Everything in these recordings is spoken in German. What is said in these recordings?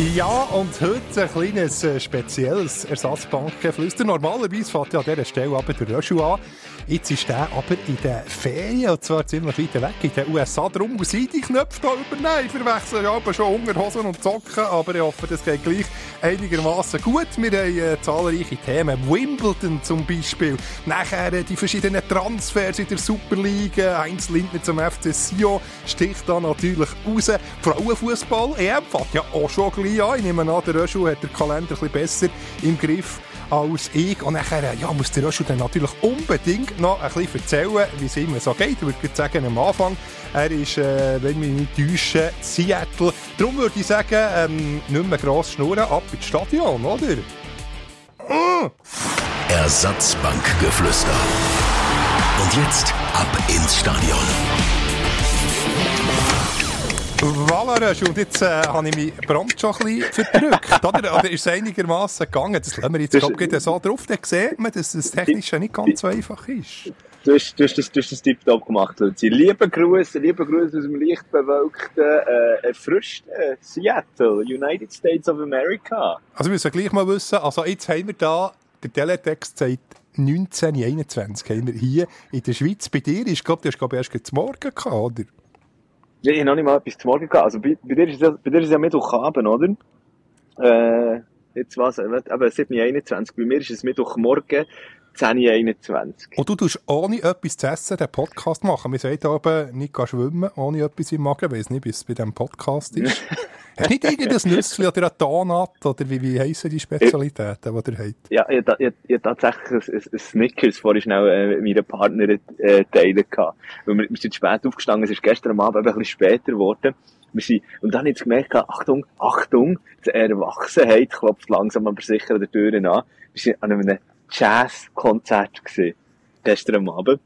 Ja, und heute ein kleines äh, spezielles Ersatzbankgeflüster. Normalerweise fährt ja an dieser Stelle aber der Röschel an. Jetzt ist der aber in den Ferien, und zwar ziemlich weit weg, in den USA. Darum muss ich die Knöpfe hier übernehmen. Ich verwechsel ja aber schon Unterhosen und Socken, aber ich hoffe, das geht gleich einigermaßen gut. Wir haben äh, zahlreiche Themen. Wimbledon zum Beispiel. Nachher äh, die verschiedenen Transfers in der Superliga. Heinz Lindner zum FC Sion sticht da natürlich raus. Frauenfußball, EM fährt ja auch schon gleich an. Ich nehme an, der Röschel hat den Kalender ein bisschen besser im Griff als ich. Und nachher ja, muss der Röschel dann natürlich unbedingt noch ein bisschen erzählen, wie es ihm so geht. Ich würde sagen, am Anfang, er ist, äh, wenn wir nicht täuschen, Seattle. Darum würde ich sagen, ähm, nicht mehr gross schnurren, ab ins Stadion, oder? Mm. Ersatzbankgeflüster. Und jetzt ab ins Stadion. Voilà, und jetzt äh, habe ich mich prompt schon ein bisschen verdrückt. oder? oder ist es einigermaßen gegangen? Das lassen wir jetzt glaub, so drauf. Dann sieht man, dass das technisch nicht ganz so einfach ist. Du hast, du hast das, du hast das tiptop gemacht, Luzi. Liebe Grüße, liebe Grüße aus dem leicht bewölkten, äh, erfrischten Seattle, United States of America. Also wir müssen gleich mal wissen, also jetzt haben wir da, der Teletext sagt 1921 haben wir hier in der Schweiz. Bei dir ist, glaube du hast glaube erst zum Morgen gehabt, oder? Ja, ich habe noch nicht mal etwas zum Morgen gehabt. Also bei, bei, dir, ist es, bei dir ist es ja Mittwochabend, oder? Äh, jetzt was, eben 7.21. Bei mir ist es Mittwochmorgen 10.21. Und du tust ohne etwas zu essen den Podcast machen. Wir sagen oben nicht schwimmen, ohne etwas im Magen. Ich weiß nicht, wie es bei diesem Podcast ist. Hast nicht irgendein Nüssli oder ein Donut oder wie, wie heissen die Spezialitäten, die ihr habt? Ja, ich, ich tatsächlich ein, ein Snickers vorhin schnell äh, mit meiner Partnerin äh, teilen gehabt. Weil wir, wir sind spät aufgestanden, es ist gestern Abend ein bisschen später geworden. Wir sind, und dann habe ich gemerkt, Achtung, Achtung, die Erwachsenheit klopft langsam aber sicher an der Tür an. Wir sind an einem Jazzkonzert gesehen, gestern Abend.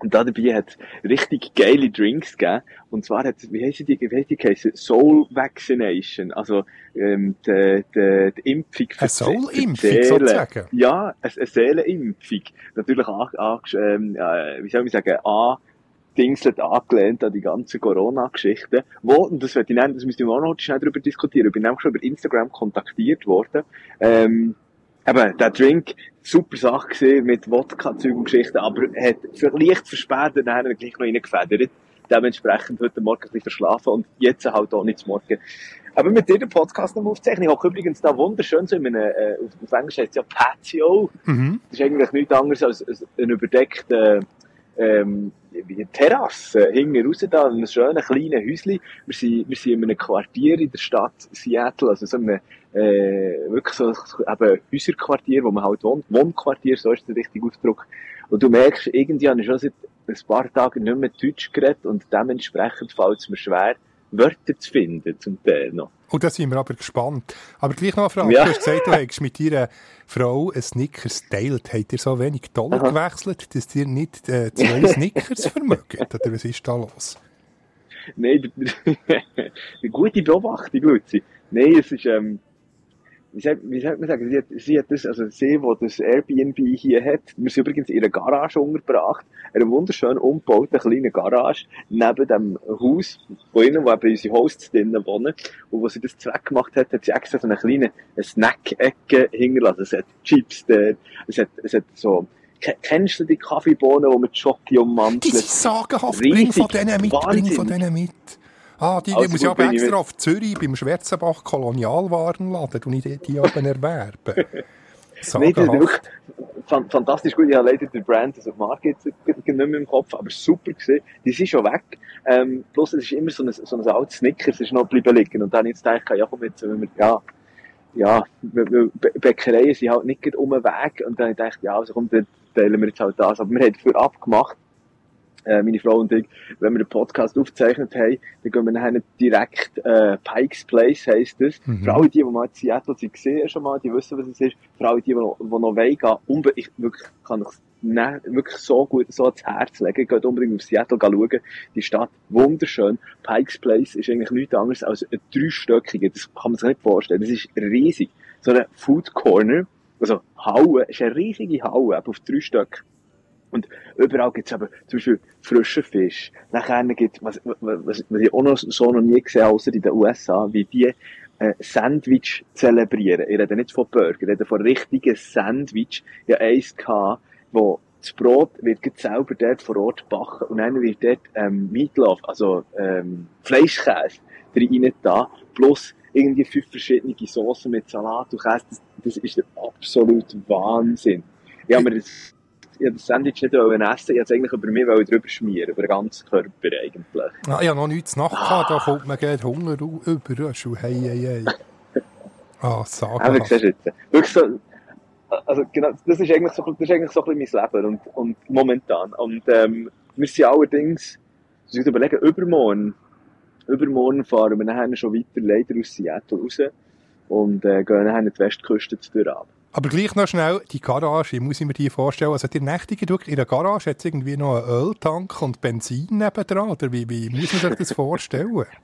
Und da dabei hat richtig geile Drinks gegeben. Und zwar hat, wie heisst die, wie heisst die geheißen? Soul Vaccination. Also, ähm, die, die, die Impfung für Eine Soul-Impfung sozusagen? Ja, eine, eine Seelenimpfung. Natürlich auch, auch ähm, äh, wie soll ich sagen, an, Dingselt angelehnt an die ganze Corona-Geschichte. Wo, und das werde ich nennen, das müssen wir auch noch schnell darüber diskutieren. Ich bin nämlich schon über Instagram kontaktiert worden. Ähm, eben, der Drink, super Sache gesehen mit Wodka-Zeug und Geschichten, aber hat leicht verspätet nachher gleich noch reingefedert. Dementsprechend heute Morgen ein bisschen verschlafen und jetzt halt auch nicht zum Morgen. Aber mit dir den Podcast noch aufzeichnen. Ich habe übrigens da wunderschön so in einem, äh, auf Englisch heißt es ja Patio. Mhm. Das ist eigentlich nichts anderes als ein überdeckter, ähm, wie eine Terrasse, hinten raus da, in einem schönen kleinen Häuschen. Wir sind, wir sind in einem Quartier in der Stadt Seattle, also so einem, äh, wirklich so, eben Häuserquartier, wo man halt wohnt, Wohnquartier, so ist der richtige Ausdruck. Und du merkst, irgendwie habe ich schon seit ein paar Tagen nicht mehr Deutsch geredet und dementsprechend fällt es mir schwer, Wörter zu finden, zum Teil noch. Und da sind wir aber gespannt. Aber gleich noch eine Frage. Ja. Du hast gesagt, du hast mit deiner Frau ein Snickers teilt. Habt ihr so wenig Dollar Aha. gewechselt, dass ihr nicht äh, zwei Snickers vermögt? Oder was ist da los? Nein, eine gute Beobachtung, Luzi. Nein, es ist, ähm, wie sagt, wie sagt man sagen, sie hat, sie hat das, also sie, die das Airbnb hier hat, wir sind übrigens in einer Garage untergebracht, in einer wunderschön umgebauten kleinen Garage, neben dem Haus, wo innen, wo eben unsere Hosts drinnen wohnen, und wo sie das Zweck gemacht hat, hat sie extra so eine kleine Snack-Ecke hingelassen. Es hat Chips dort, es hat, es hat so, kennst du die Kaffeebohnen, die mit Schoki ummantelt? Die sind sagenhaft, bring von denen mit, Wahnsinn. bring von denen mit. Ah, die, die also muss ich aber extra auf Zürich beim Schwerzenbach Kolonialwarenladen und ich die oben erwerben. Nein, das ist fantastisch gut. Ich habe leider den Brand, also die Marke jetzt nicht mehr im Kopf, aber super gesehen. Die sind schon weg. Ähm, bloß es ist immer so ein, so ein altes Snickers, es ist noch geblieben liegen. Und dann jetzt gedacht, ja komm jetzt, wenn wir, ja, ja, Bäckereien sind halt nicht um den Weg. Und dann habe ich gedacht, ja, also komm, dann teilen wir jetzt halt das. Aber wir haben dafür abgemacht, äh, meine Frau und ich, wenn wir den Podcast aufgezeichnet haben, dann gehen wir nachher direkt, äh, Pikes Place heisst das. Mhm. Für alle die, die mal in Seattle sind gesehen schon mal, die wissen, was es ist. Für alle die, die noch, die noch wollen gehen, unbe ich wirklich, kann ich ne, wirklich so gut so ans Herz legen. Geht unbedingt auf Seattle schauen. Die Stadt, wunderschön. Pikes Place ist eigentlich nichts anderes als ein dreistöckiger. Das kann man sich nicht vorstellen. Das ist riesig. So ein Food Corner, also Halle, ist eine riesige eben auf drei Stück. Und überall gibt's eben zum Beispiel frischen Fisch. Nachher gibt's, was, was, was ich auch noch so noch nie gesehen außer in den USA, wie die äh, Sandwich zelebrieren. Ich rede nicht von Burger, ich rede von richtigen Sandwich. Ich hatte eins gehabt, wo das Brot wird selber dort vor Ort gebacken und dann wird dort ähm, Meatloaf, also ähm, Fleischkäse, rein da, plus irgendwie fünf verschiedene Soßen mit Salat und Käse. Das, das ist der absolute Wahnsinn. Habe mir das, ich habe das Sandwich nicht essen ich wollte es eigentlich über mich drüber schmieren, über den ganzen Körper eigentlich. Ah, ich habe noch nichts Nacht ah. da kommt man geht Hunger über, schon hey, hey, hey. Ah, sag mal. siehst du jetzt. Wirklich so, also genau, das ist eigentlich so, das ist eigentlich so ein bisschen mein Leben und, und momentan. Und ähm, wir sind allerdings, ich muss überlegen, übermorgen, übermorgen fahren wir nachher schon weiter leider aus Seattle raus und äh, gehen nachher die Westküste zu ab. Aber gleich noch schnell, die Garage, ich muss mir die vorstellen, also die Nächtige in der Garage hat irgendwie noch einen Öltank und Benzin nebendran, oder wie, wie muss man sich das vorstellen?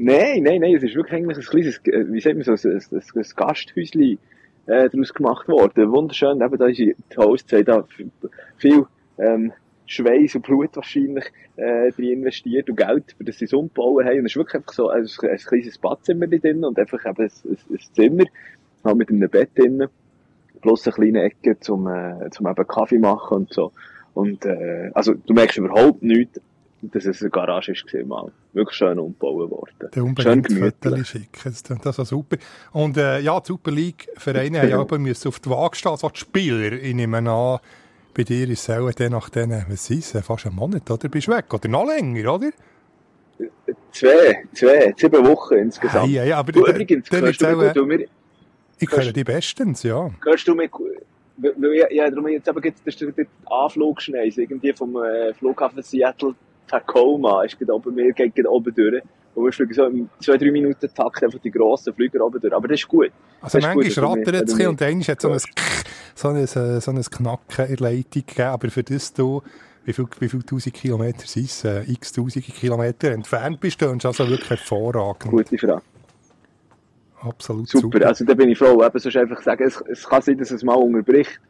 Nein, nein, nein, es ist wirklich eigentlich ein kleines, äh, wie sagt man so, ein, ein, ein Gasthäuschen äh, daraus gemacht worden. Wunderschön, eben da ist die Host, da viel ähm, Schweiß und Blut wahrscheinlich äh, drin investiert und Geld, für das sie es umbauen haben. Und es ist wirklich einfach so ein, ein kleines Badzimmer drin und einfach eben ein, ein, ein Zimmer halt mit einem Bett drin, plus eine kleine Ecke zum, äh, zum eben Kaffee machen und so. Und äh, also du merkst überhaupt nichts, dass es eine Garage ist gesehen mal. Wirklich schön umgebaut worden. Der unbedingt Fotos schicken, das ist super. Und äh, ja, die Super League Vereine haben aber müssen auf die Waage stehen, also die Spieler, ich nehme an, bei dir ist es auch dann nach denen, was ist es, fast einen Monat, oder? Bist du weg? Oder noch länger, oder? Zwei, zwei, sieben Wochen insgesamt. Ja, ja, aber du, übrigens, ist auch, du mir, ich kenne die bestens, ja. Hörst du mir, ja, darum jetzt aber gibt es den Anflug schnell, irgendwie vom äh, Flughafen Seattle Tacoma, ist gerade oben, mir geht gerade oben durch. Und wir fliegen so im 2-3 Minuten Takt einfach die grossen Flüger oben durch. Aber das ist gut. Also manchmal rattert es und dann hat so ein, so ein, so ein Knacken in der Leitung gegeben. Aber für das du, wie viel, wie viel tausend Kilometer sind es, äh, x tausende Kilometer entfernt bist, du, und also wirklich hervorragend. Gute Frage. Absolut super. super. Also da bin ich froh. Eben sonst einfach sagen, es, es kann sein, dass es mal unterbricht.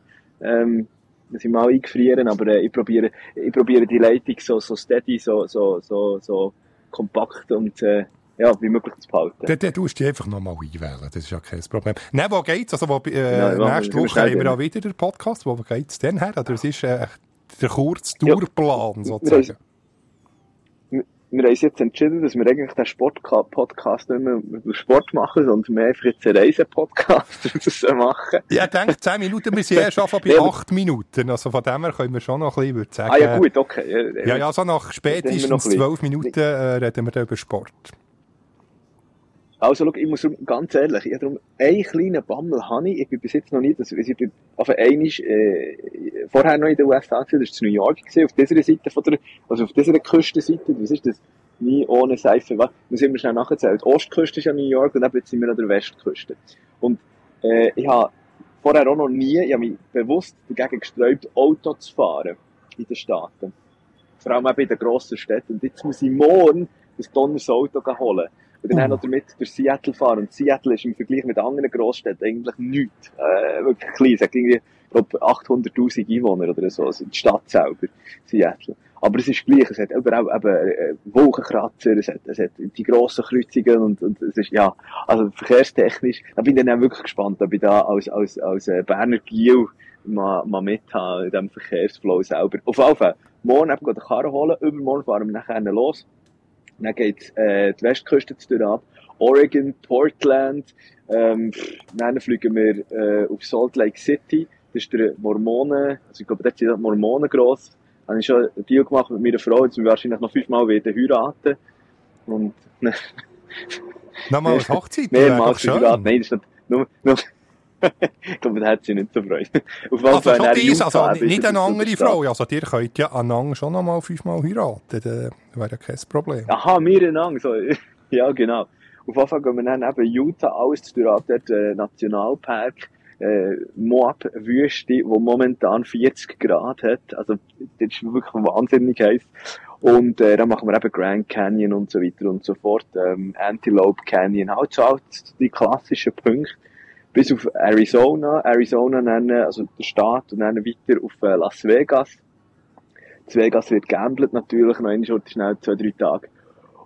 Ähm, dass ich mal eingefrieren, aber äh, ich probiere, ich probiere die Leitung so, so steady, so, so, so, so kompakt und äh, ja, wie möglich zu behalten. Dann, dann tust du dich einfach nochmal einwählen, das ist ja kein Problem. Nein, wo geht's? Also, wo, äh, ja, nächste Woche haben wir auch wieder den Podcast, wo geht's denn her? Oder es ist äh, der Kurztourplan ja, sozusagen? Wir haben uns jetzt entschieden, dass wir eigentlich den Sport-Podcast nicht mehr über Sport machen, sondern wir einfach jetzt einen Reisen-Podcast machen. Ja, ich denke, 10 Minuten, wir sind ja schon bei ja. 8 Minuten. Also von dem her können wir schon noch ein bisschen, würde sagen. Ah ja, gut, okay. Ja, ja, ja so nach spätestens 12 Minuten äh, reden wir dann über Sport. Also, schau, ich muss ganz ehrlich, ich habe darum einen kleinen Bammel habe ich. Ich bin bis jetzt noch nie, das, ich bin auf einmal, äh, vorher noch in den USA gewesen, das war New York gewesen, auf dieser Seite von der, also auf dieser Küstenseite, was ist das? Nie ohne Seife, was? Muss ich mir schnell nachzählen. Die Ostküste ist ja New York und jetzt sind wir an der Westküste. Und, äh, ich habe vorher auch noch nie, ich habe mich bewusst dagegen gesträubt, Auto zu fahren in den Staaten. Vor allem auch bei den grossen Städten. Und jetzt muss ich morgen ein donneres Auto holen. Und dann uh. noch damit durch Seattle fahren. Und Seattle ist im Vergleich mit anderen Großstädten eigentlich nichts. Äh, wirklich klein. Es hat irgendwie, glaube, 800.000 Einwohner oder so. Also die Stadt selber, Seattle. Aber es ist gleich. Es hat überall eben äh, Wolkenkratzer, es hat, es hat die grossen Kreuzungen und, und es ist, ja, also verkehrstechnisch, da bin ich dann auch wirklich gespannt, ob ich da als, als, als äh, Berner Giel mal, mal mithabe in diesem Verkehrsflow selber. Auf jeden Fall, morgen eben den Karren holen, übermorgen fahren wir nachher los. Dann geht äh, die Westküste durch ab. Oregon, Portland. Ähm, dann fliegen wir äh, auf Salt Lake City. Das ist der Mormonen, also ich glaube, dort sind Mormonen gross. Da habe ich schon einen Deal gemacht mit meiner Frau, dass wir wahrscheinlich noch fünfmal wieder heiraten. Und, Nochmal als Hochzeit? Mehrmals heiraten. Nein, das ist nicht, nur, nur, ich glaube, da hat sie nicht so Freude. Auf also, schon dies, also nicht eine andere Frau. Also, ihr könnt ja einander schon noch mal fünfmal heiraten. Das wäre ja kein Problem. Aha, wir einander. So. ja, genau. Auf Fall gehen wir dann eben Utah alles durch, dort äh, Nationalpark. äh, Moab-Wüste, wo momentan 40 Grad hat. Also, das ist wirklich wahnsinnig heiß. Und äh, dann machen wir eben Grand Canyon und so weiter und so fort. Ähm, Antelope Canyon, halt so halt die klassischen Punkte. Bis auf Arizona. Arizona nennen, also der Staat, und dann weiter auf äh, Las Vegas. Las Vegas wird gambelt natürlich, noch einmal schnell zwei, drei Tage.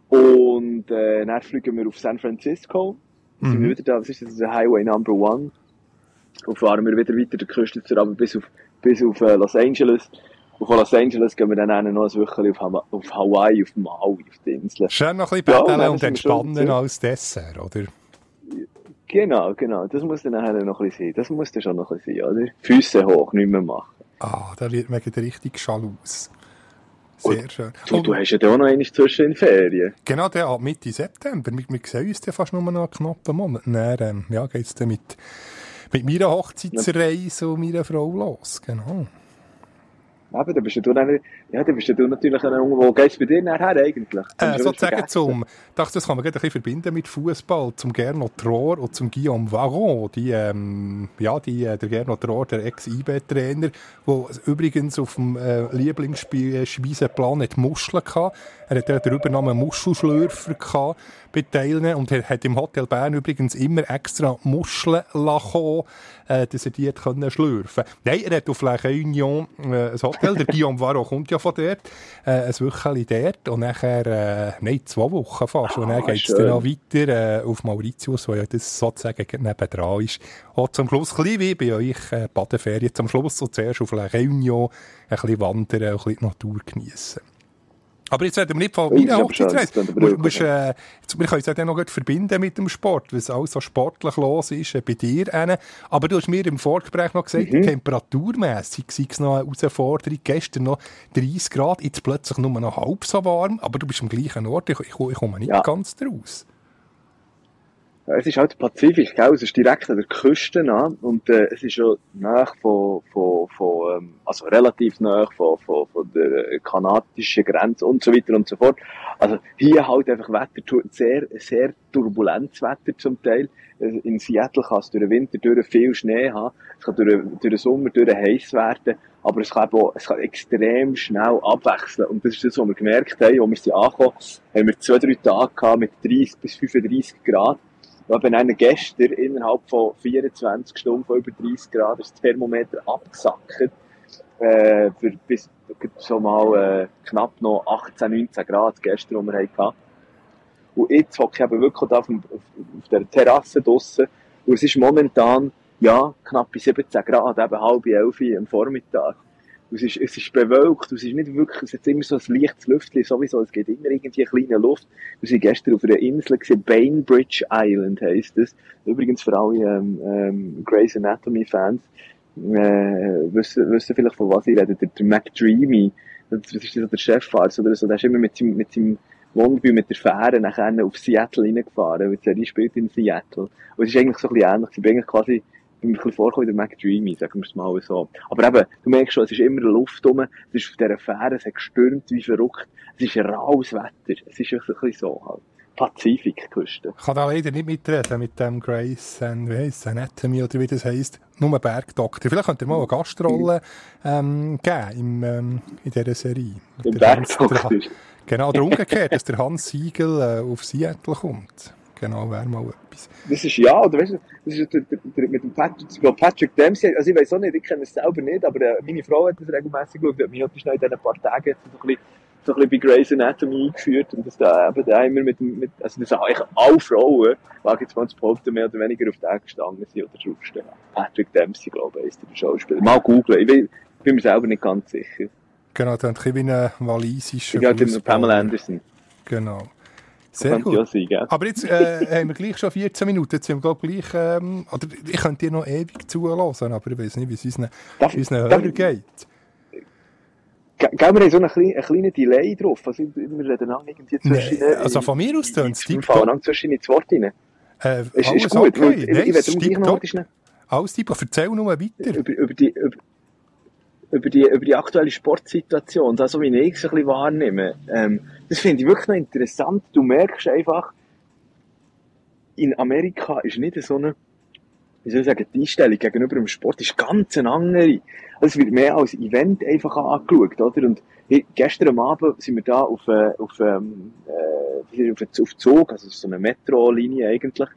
Und äh, dann fliegen wir auf San Francisco. Mhm. Sind wir wieder da, was ist das? ist Highway Number One. Und fahren wir wieder weiter die Küste runter, bis auf, bis auf äh, Los Angeles. Und von Los Angeles gehen wir dann noch ein Wochenende auf, auf Hawaii, auf Maui, auf die Insel. Schön noch ein bisschen ja, und entspannen als Dessert, oder? Genau, genau. Das muss dann nachher noch ein bisschen sein. Das muss dann schon noch ein bisschen sein, oder? Füße hoch, nicht mehr machen. Ah, da wird man richtig schalus. Sehr und, schön. Du, du hast ja auch noch einmal zwischen den Ferien. Genau, der ab Mitte September. Wir, wir sehen uns dann fast nur noch einen knappen Monat. Dann ähm, ja, geht es dann mit, mit meiner Hochzeitsreise und meiner Frau los. Genau. Eben, da bist du dann, ja, da bist du natürlich irgendwo, wo geht's bei dir nachher eigentlich? Äh, sozusagen zum, dachte, das kann man ein bisschen verbinden mit Fußball, zum Gernot Rohr und zum Guillaume Varon, die, ähm, ja, die, äh, der Gernot Rohr, der Ex-IB-Trainer, der übrigens auf dem äh, Lieblingsspeisenplan nicht Muscheln hatte. Er hat ja den Übernamen Muschelschlürfer gehabt bei Teilnehmern und er hat im Hotel Bern übrigens immer extra Muscheln lachen, äh, dass er die hat können schlürfen. Nein, er hat auf La Réunion äh, ein Hotel, der Guillaume Varro kommt ja von dort, äh, ein Wöchchen dort und nachher, äh, nein, zwei Wochen fast. und dann ah, geht es dann auch weiter äh, auf Mauritius, wo ja das sozusagen nebendran ist. Und zum Schluss, ein bisschen wie bei euch, äh, Badeferien zum Schluss und zuerst auf La Réunion ein bisschen wandern und ein bisschen die Natur genießen. Aber jetzt reden wir nicht von meiner Hochzeitsreise. Wir, können es ja dann noch verbinden mit dem Sport, weil es alles so sportlich los ist äh, bei dir. Eine. Aber du hast mir im Vorgespräch noch gesagt, mhm. temperaturmässig sei es noch eine Herausforderung. Gestern noch 30 Grad, jetzt plötzlich nur noch halb so warm, aber du bist am gleichen Ort. Ich, ich, ich komme nicht ja. ganz draus. Es ist halt Pazifik, gell? Es ist direkt an der Küste an und äh, es ist schon nah von, von, von ähm, also relativ nah von, von, von der kanadischen Grenze und so weiter und so fort. Also hier halt einfach Wetter, sehr, sehr turbulentes Wetter zum Teil. Äh, in Seattle kann es durch den Winter durch viel Schnee haben, es kann durch, durch den Sommer durch heiß werden, aber es kann, auch, es kann extrem schnell abwechseln. Und das ist das, was wir gemerkt haben, als wir sind angekommen, haben wir zwei, drei Tage gehabt mit 30 bis 35 Grad. Wenn einer gestern innerhalb von 24 Stunden von über 30 Grad das Thermometer abgesackt, äh, für bis so mal äh, knapp noch 18, 19 Grad gestern, die wir hatten. Und jetzt hocke ich eben wirklich auf, auf, auf der Terrasse draussen und es ist momentan, ja, knapp bei 17 Grad, eben halb elf am Vormittag es ist, es ist bewölkt, es ist nicht wirklich, es hat immer so ein leichtes Lüftchen, sowieso, es geht immer irgendwie eine kleine Luft. Wir sind gestern auf einer Insel gewesen, Bainbridge Island heisst es. Übrigens für alle, ähm, ähm, Grey's Anatomy Fans, äh, wissen, wissen vielleicht von was ich rede, der, der McDreamy, das ist so der Chefarzt oder so, der ist immer mit seinem, mit seinem Wohnmobil mit der Fähre nachher auf Seattle reingefahren, weil die Serie spielt in Seattle. Und es ist eigentlich so ein bisschen ähnlich, ich bin eigentlich quasi ein bisschen vorgekommen wie der McDreamy, sagen wir es mal so. Aber eben, du merkst schon, es ist immer Luft rum, es ist auf dieser Fähre, es hat gestürmt wie verrückt, es ist raues Wetter, es ist ein bisschen so halt. Pazifikküste. Ich kann da leider nicht mitreden mit dem Grace and, wie heisst Anatomy oder wie das heisst. Nur Bergdoktor. Vielleicht könnt ihr mal eine Gastrolle ähm, geben im, ähm, in dieser Serie. Im Bergdoktor. Genau, oder umgekehrt, dass der Hans Siegel äh, auf Seattle kommt. Genau, wäre mal etwas. Das ist ja, oder weißt du, das ist der, der, der, mit dem Patrick, Patrick Dempsey, also ich weiß auch nicht, ich kenne es selber nicht, aber äh, meine Frau hat das regelmäßig geschaut, hat mich schnell in diesen paar Tagen so ein bisschen, so ein bisschen bei Grey's Anatomy eingeführt und dass da eben da immer mit dem, mit, also das sind eigentlich alle Frauen, wage jetzt mal zu behaupten, mehr oder weniger auf den gestanden sind oder draufstehen. Patrick Dempsey, glaube ich, ist der Schauspieler. Mal googeln, ich, ich bin mir selber nicht ganz sicher. Genau, dann ein wie ein walisischer glaube, Pamela Anderson. Genau. Sehr gut. Sein, Aber jetzt äh, haben wir gleich schon 14 Minuten. Jetzt sind wir gleich, ähm, oder ich könnte dir noch ewig zuhören, aber ich weiß nicht, wie es unseren, darf, unseren Hörern geht. Geben wir haben so einen kleinen, einen kleinen Delay drauf. Also, wir reden auch irgendwie zwischen... Nee, also von mir aus tönt es. Wir fallen zwischen ins Wort rein. Äh, ist, ist gut. Okay. Ich, Nein, ich, ich werde Alles tiptop. Erzähl nur weiter. Über, über die... Über, über die, über die aktuelle Sportsituation, das, wie ich es ein bisschen wahrnehme, ähm, das finde ich wirklich noch interessant. Du merkst einfach, in Amerika ist nicht so eine wie soll ich sagen, die Einstellung gegenüber dem Sport ist ganz eine andere. Also es wird mehr als Event einfach angeschaut, oder? Und gestern Abend sind wir da auf, äh, auf, ähm, äh, auf, auf Zug, also so eine Metro-Linie eigentlich,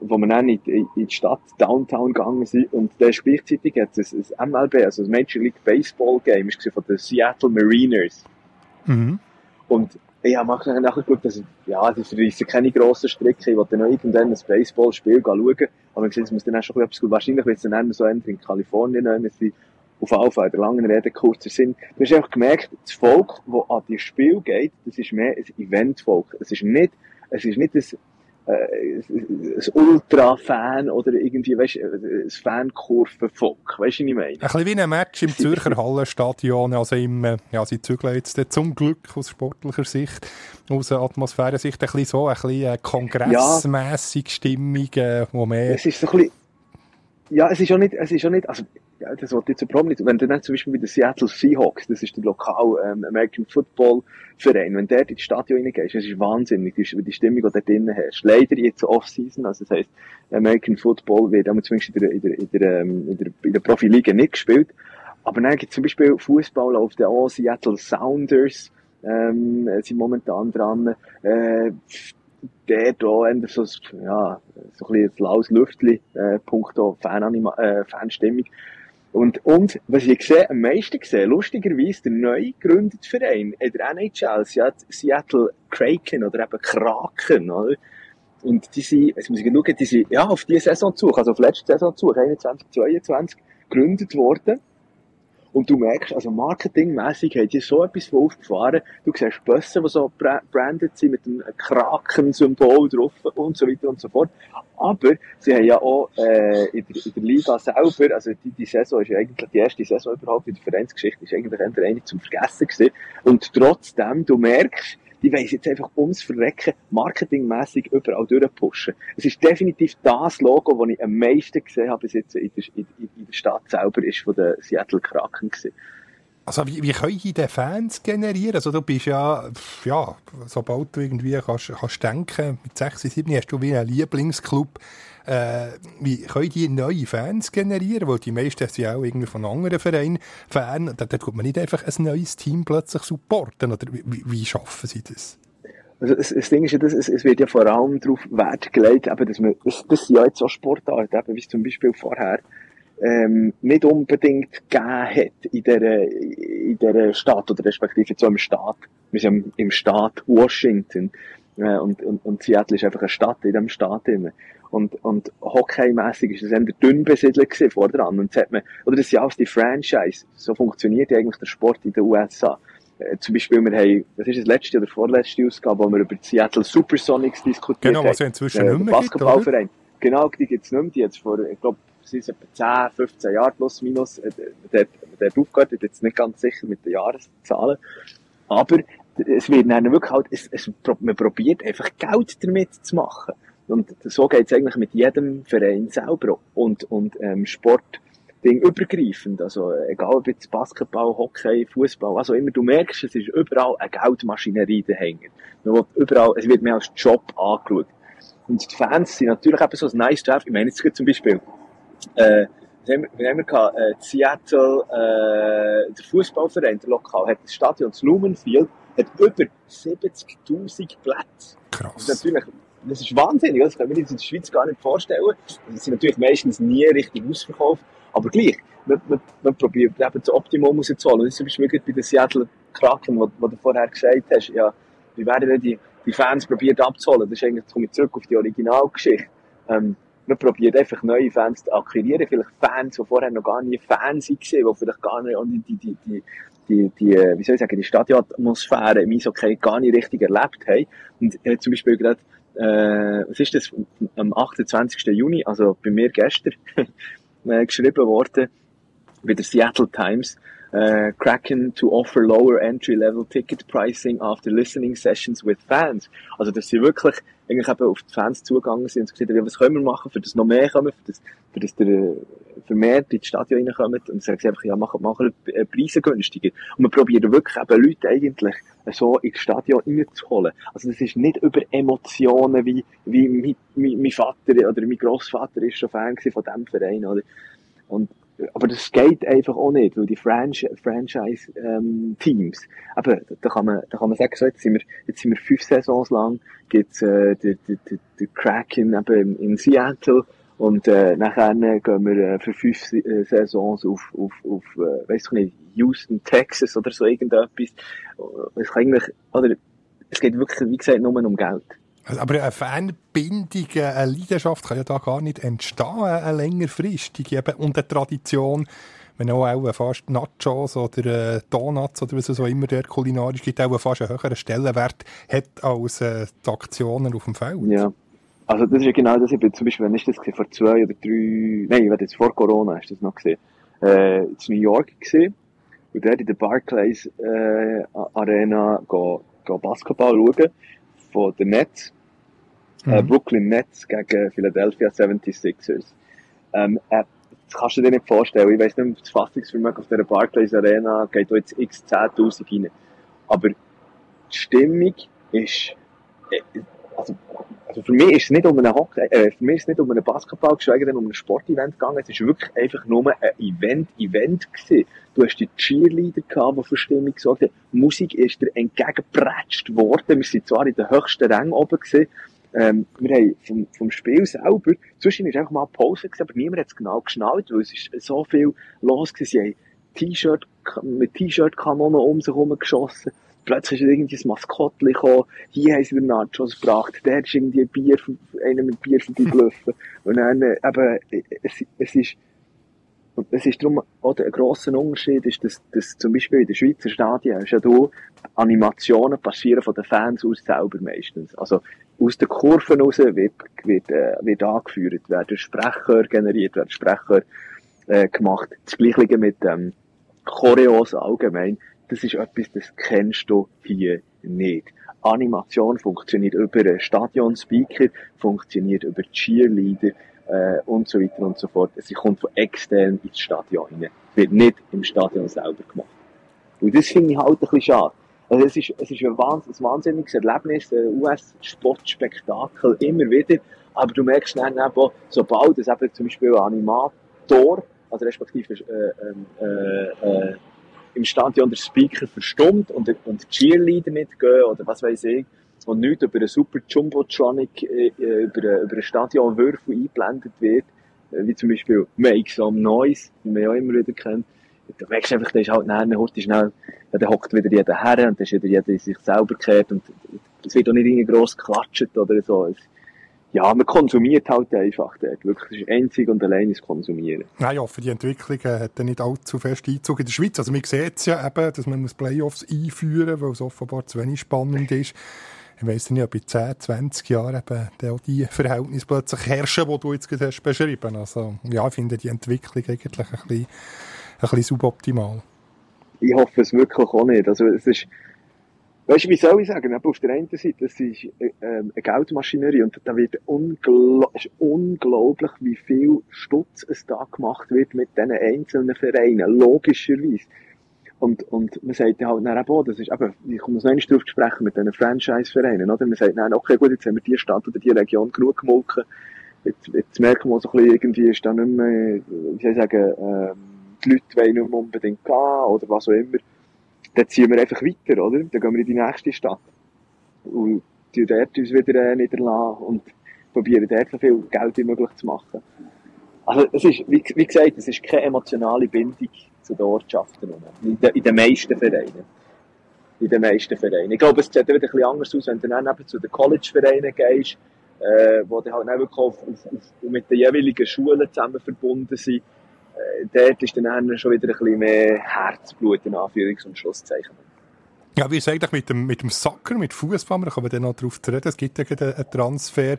wo wir dann in, in, in die Stadt Downtown gegangen sind und ist gleichzeitig jetzt ein, ein MLB, also ein Major League Baseball Game, ist von den Seattle Mariners. Mhm. Und ich habe nachher geschaut, dass, ja, das ist keine grossen Strecke, ich wollte noch irgendwann ein Baseballspiel schauen, aber ich gesehen, es muss dann auch schon etwas gut, wahrscheinlich wird es dann so in Kalifornien sie auf jeden Fall der langen Rede kurzer Sinn. Du hast einfach gemerkt, das Volk, das an die Spiel geht, das ist mehr ein Eventvolk. Es ist nicht, es ist nicht ein äh, ein Ultra-Fan oder irgendwie, weißt ein Fankurvenvolk. Weißt du, was ich meine? Ein bisschen wie ein Match im Zürcher Hallenstadion. Also im, äh, ja, sie zügeln jetzt zum Glück aus sportlicher Sicht, aus Atmosphärensicht, ein bisschen so, ein bisschen äh, kongressmässig ja. Stimmung, wo mehr... Es ist so ein bisschen, ja, es ist auch nicht, es ist auch nicht, also, ja, das wollte jetzt überhaupt nicht. Wenn du dann zum Beispiel bei den Seattle Seahawks, das ist der lokal ähm, American Football Verein, wenn der in das Stadion reingehst, das ist wahnsinnig, die, die Stimmung, die da drinnen hast. Leider jetzt Off-Season, also das heisst, American Football wird aber zumindest in der, in der, in der, ähm, in der, in der Profiliga nicht gespielt. Aber dann gibt zum Beispiel Fußball auf der auch Seattle Sounders, ähm, sind momentan dran, äh, der da so, ja, so ein bisschen ein laues Lüftchen, äh, punkto Fananima, äh, Fanstimmung. Und, und, was ich sehe, am meisten sehe, lustigerweise, der neu gegründete Verein in der NHL, Seattle Kraken oder eben Kraken, oder? Und die sind, jetzt muss ich schauen, die sind, ja, auf diese Saison zu, also auf letzte Saison zu, 21, 22, gegründet worden. Und du merkst, also marketingmäßig hat die so etwas aufgefahren. Du siehst Busse, die so branded sind mit einem Kraken-Symbol drauf und so weiter und so fort. Aber sie haben ja auch äh, in, der, in der Liga selber, also die, die Saison ist ja eigentlich die erste Saison überhaupt in der Vereinsgeschichte, ist eigentlich eine zum Vergessen gewesen. Und trotzdem, du merkst, die wollen jetzt einfach ums Verrecken marketingmässig überall durchpushen. Es ist definitiv das Logo, das ich am meisten gesehen habe bis jetzt in der, in, in der Stadt selber, ist von den Seattle Kraken gewesen. Also wie, wie können die Fans generieren? Also du bist ja, ja, sobald du irgendwie kannst, kannst denken, mit 6, 7 hast du wie einen Lieblingsclub. Äh, wie können die neue Fans generieren? Weil die meisten sind ja auch irgendwie von anderen Vereinen Fan. Da, da tut man nicht einfach ein neues Team plötzlich supporten. Oder wie, wie schaffen sie das? Also das, das Ding ist ja, das, es, es wird ja vor allem darauf Wert gelegt, eben, dass man, das, das ja jetzt auch Sportarten, eben, wie es zum Beispiel vorher ähm, nicht unbedingt gegeben hat in dieser, in dieser Stadt oder respektive jetzt so im Staat. Wir sind im Staat Washington äh, und, und, und Seattle ist einfach eine Stadt in diesem Staat immer. Und, und hockeymässig ist es eher dünn besiedelt gewesen vordran. Und das hat man, oder das ist ja auch die Franchise. So funktioniert ja eigentlich der Sport in den USA. Äh, zum Beispiel, wir haben, das ist das letzte oder vorletzte Ausgabe, wo wir über die Seattle Supersonics diskutiert genau, haben. Genau, was ja inzwischen äh, nicht mehr Basketballverein. Gibt, Genau, die gibt's nicht mehr. Die jetzt vor, ich glaube, sind etwa 10, 15 Jahre plus minus. Äh, der, der hat aufgehört, ich bin jetzt nicht ganz sicher mit den Jahreszahlen. Aber es wird dann wirklich halt, es, es, man probiert einfach Geld damit zu machen. Und so geht's eigentlich mit jedem Verein selber und, und ähm, Sport. Ding übergreifend. Also, egal ob jetzt Basketball, Hockey, Fußball, auch immer, du merkst, es ist überall eine Geldmaschinerie dahinter. Man wird überall, es wird mehr als Job angeschaut. Und die Fans sind natürlich eben so ein nice to have. Ich meine, jetzt zum Beispiel, äh, wir haben, wir haben gehabt, äh, Seattle, äh, der Fußballverein, der Lokal, hat das Stadion, das Lumenfield, hat über 70.000 Plätze. Krass. Ist natürlich, das ist wahnsinnig, das können wir uns in der Schweiz gar nicht vorstellen. Das sind natürlich meistens nie richtig ausverkauft, aber gleich, man, probiert eben das Optimum rauszuholen. Das ist zum Beispiel bei den Seattle Kraken, wo, du vorher gesagt hast, ja, wie werden die, die Fans probiert abzuholen? Das ist eigentlich, jetzt komme ich zurück auf die Originalgeschichte. Ähm, man probiert einfach neue Fans zu akquirieren, vielleicht Fans, die vorher noch gar nie Fans waren, die vielleicht gar nicht die, die, die, die, die, wie soll ich sagen, die Stadionatmosphäre im Eishockey gar nicht richtig erlebt haben. Und äh, zum Beispiel gerade, äh, was ist das, am 28. Juni, also bei mir gestern, äh, geschrieben worden, bei der Seattle Times, uh, Kraken to offer lower entry-level ticket pricing after listening sessions with fans. Also, dass sie wirklich eigentlich eben auf die Fans zugegangen sind und gesagt haben, was können wir machen, für das noch mehr kommen, für das, für das der, vermehrt ins Stadion reinkommen. Und sagen sie einfach, ja, machen, machen Preise günstiger. Und wir probieren wirklich eben Leute eigentlich so ins Stadion reinzuholen. Also, das ist nicht über Emotionen, wie, wie mein, mein, mein Vater oder mein Grossvater ist schon Fan von diesem Verein, oder? Und aber das geht einfach auch nicht, weil die Franchise, Franchise ähm, Teams, aber da kann man, da kann man sagen, so, jetzt sind wir, jetzt sind wir fünf Saisons lang, gibt's äh, der, der, der, der Kraken eben in Seattle und äh, nachher gehen wir äh, für fünf äh, Saisons auf, auf, auf äh, weiß ich nicht, Houston, Texas oder so irgendetwas. Es kann eigentlich, oder es geht wirklich, wie gesagt, nur um Geld. Also, aber eine Fanbindung, eine Leidenschaft kann ja da gar nicht entstehen, eine längerfristige eben, und eine Tradition, wenn auch, fast Nachos oder äh, Donuts oder was es auch immer der kulinarisch gibt, auch fast einen höheren Stellenwert hat als äh, die Aktionen auf dem Feld. Ja. Also das ist ja genau das, ich bin zum Beispiel, wenn ich das gesehen, vor zwei oder drei, nein, ich jetzt vor Corona, hast du das noch gesehen, äh, in New York gesehen und dort in der Barclays äh, Arena go, go Basketball schauen. Von den Nets, äh, mhm. äh, Brooklyn Nets gegen Philadelphia 76ers. Ähm, äh, das kannst du dir nicht vorstellen. Ich weiss nicht, das Fassungsvermögen auf dieser Barclays Arena geht da jetzt x 10.000 rein. Aber die Stimmung ist, äh, also, also für mich ist es nicht um einen Hockey, äh, für mich ist es nicht um einen Basketball, geschweige denn um ein Sportevent gegangen. Es ist wirklich einfach nur ein Event, Event gewesen. Du hast die Cheerleader gehabt, die für Stimmung gesorgt haben. Musik ist dir entgegengepratscht worden. Wir sind zwar in den höchsten Rängen oben gewesen, ähm, wir haben vom, vom Spiel selber, zwischen ist einfach mal Pause gewesen, aber niemand hat es genau geschnallt, weil es ist so viel los gewesen. Sie haben T-Shirt, mit T-Shirt-Kanonen um sich herum geschossen. Plötzlich ist irgendwie ein Maskottchen gekommen. Hier haben sie den Nachos gebracht. Der ist irgendwie ein Bier, einer mit Bier vorbeigelaufen. Und dann, äh, eben, es, es ist, es ist darum, oder ein grosser Unterschied ist, dass, dass zum Beispiel in den Schweizer Stadien ja da Animationen passieren von den Fans aus selber meistens. Also, aus den Kurven raus wird, wird, äh, wird angeführt, werden Sprecher generiert, werden Sprecher, äh, gemacht. Das Gleiche mit, ähm, Choreos allgemein. Das ist etwas, das kennst du hier nicht. Animation funktioniert über einen Stadionspeaker, funktioniert über Cheerleader, äh, und so weiter und so fort. Sie kommt von extern ins Stadion rein. Wird nicht im Stadion selber gemacht. Und das finde ich halt ein bisschen schade. Also es ist, es ist ein, wahnsinn, ein wahnsinniges Erlebnis, ein US-Sportspektakel, immer wieder. Aber du merkst dann eben sobald es eben zum Beispiel ein Animator, also respektive äh, äh, äh, im Stadion der Speaker verstummt und, und Cheerleader mitgehen oder was weiß ich, und nicht über einen super Jumbotronic äh, äh über, über einen Stadionwürfel eingeblendet wird, äh, wie zum Beispiel Make Some Noise, wie man ja immer wieder kennt, da merkst du einfach, der ist halt nachher, heute schnell, ja, da hockt wieder jeder her und dann ist wieder jeder in sich selber gekehrt und es wird auch nicht irgendwie gross geklatscht oder so. Es, ja, man konsumiert halt einfach dort. Wirklich, es ist einzig und allein das Konsumieren. Naja, für die Entwicklung hat er nicht allzu fest Einzug in der Schweiz. Also man sieht es ja eben, dass man Playoffs einführen muss, weil es offenbar zu wenig spannend ist ich weiss nicht, ob in 10, 20 Jahren eben auch die Verhältnisse plötzlich herrschen, die du jetzt gerade hast beschrieben. Also, ja, ich finde die Entwicklung eigentlich ein bisschen, bisschen suboptimal. Ich hoffe es wirklich auch nicht. Also, es ist, weißt du, wie soll ich sagen? auf der einen Seite, es ist äh, eine Geldmaschinerie und da wird ungl unglaublich, wie viel Stutz es da gemacht wird mit diesen einzelnen Vereinen. Logischerweise. Und, und man sagt halt dann auch, das ist eben, ich komme noch einmal drauf zu sprechen mit diesen Franchise-Vereinen, oder? Man sagt dann, okay, gut, jetzt haben wir die Stadt oder die Region genug gemolken. Jetzt, jetzt merken wir so ein bisschen, irgendwie ist da nicht mehr, wie soll ich sagen, ähm, die Leute wollen nicht unbedingt gehen, oder was auch immer. Dann ziehen wir einfach weiter, oder? Dann gehen wir in die nächste Stadt. Und die dort uns wieder äh, niederlassen und probieren dort so viel Geld wie möglich zu machen. Also, es ist, wie, wie gesagt, es ist keine emotionale Bindung zu den Ortschaften. In, de, in den meisten Vereinen. In den meisten Vereinen. Ich glaube, es sieht wieder ein anders aus, wenn du dann eben zu den College-Vereinen gehst, äh, wo die halt wirklich auf, auf, auf, mit den jeweiligen Schulen zusammen verbunden sind. Äh, dort ist dann schon wieder ein bisschen mehr Herzblut in Anführungs- und Schlusszeichen. Ja, wie ist eigentlich mit dem, mit dem Soccer, mit Fußball, wir kommen dann noch darauf zu reden, es gibt ja einen Transfer,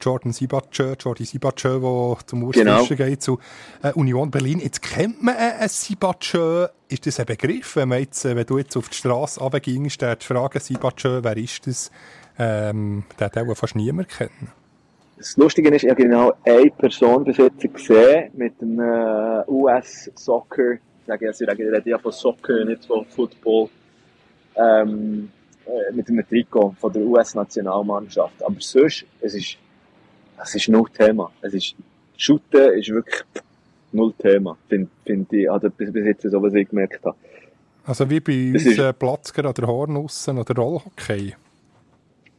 Jordan Sibatschö, Jordi Sibatschö, der zum Urstischen genau. geht, zu äh, Union Berlin. Jetzt kennt man einen Sibatschö, ist das ein Begriff, wenn, man jetzt, äh, wenn du jetzt auf die Straße runtergingst, der die Frage Sibatschö, wer ist das, ähm, hat auch fast niemand kennen. Das Lustige ist, ich habe genau eine Person bis jetzt gesehen mit dem äh, US-Soccer, ich sage jetzt, ich rede ja von Soccer, nicht von Football, ähm, äh, mit einem Trikot von der US-Nationalmannschaft. Aber sonst, es ist, es ist null Thema. Es ist, Shooten ist wirklich null Thema, finde find ich, also bis, bis jetzt so, was ich gemerkt habe. Also wie bei uns äh, Platzger oder Hornussen oder Rollhockey?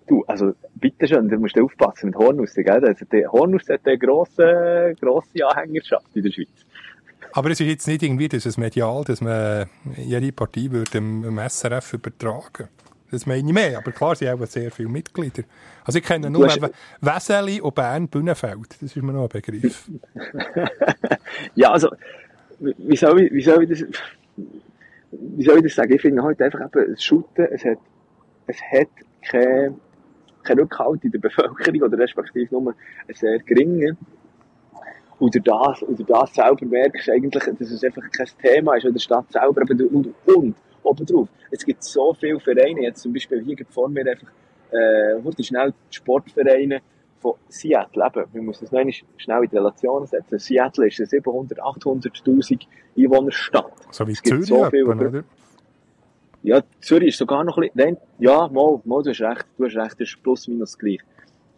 Du, also bitte schön, du musst aufpassen mit Hornussen, gell? Also, der Hornuss hat eine grosse, grosse Anhängerschaft in der Schweiz. Aber es ist jetzt nicht irgendwie dieses Medial, dass man jede Partie würde im, SRF übertragen. Das meine ich mehr. Aber klar, sie haben sehr viele Mitglieder. Also ich kenne nur hast... Weseli und Bern Bühnenfeld. Das ist mir noch ein Begriff. ja, also, wie soll ich, wie soll ich das, wie soll ich das sagen? Ich finde halt einfach eben, das Shooten, es hat, es hat keine, keine Rückhalt in der Bevölkerung oder respektive nur einen sehr geringen. Und durch das, und durch das selber merkst du eigentlich, dass es einfach kein Thema ist, oder der Stadt selber, aber und, und, oben drauf. Es gibt so viele Vereine, jetzt zum Beispiel hier vor mir einfach, äh, schnell die Sportvereine von Seattle, eben, wir müssen das noch schnell in die Relation setzen. Seattle ist eine 700, 800.000 Einwohnerstadt. So wie Zürich, so viel, etwa, oder? Ja, Zürich ist sogar noch ein bisschen, nein, ja, mal, mal, du hast recht, du hast recht, das ist plus minus gleich.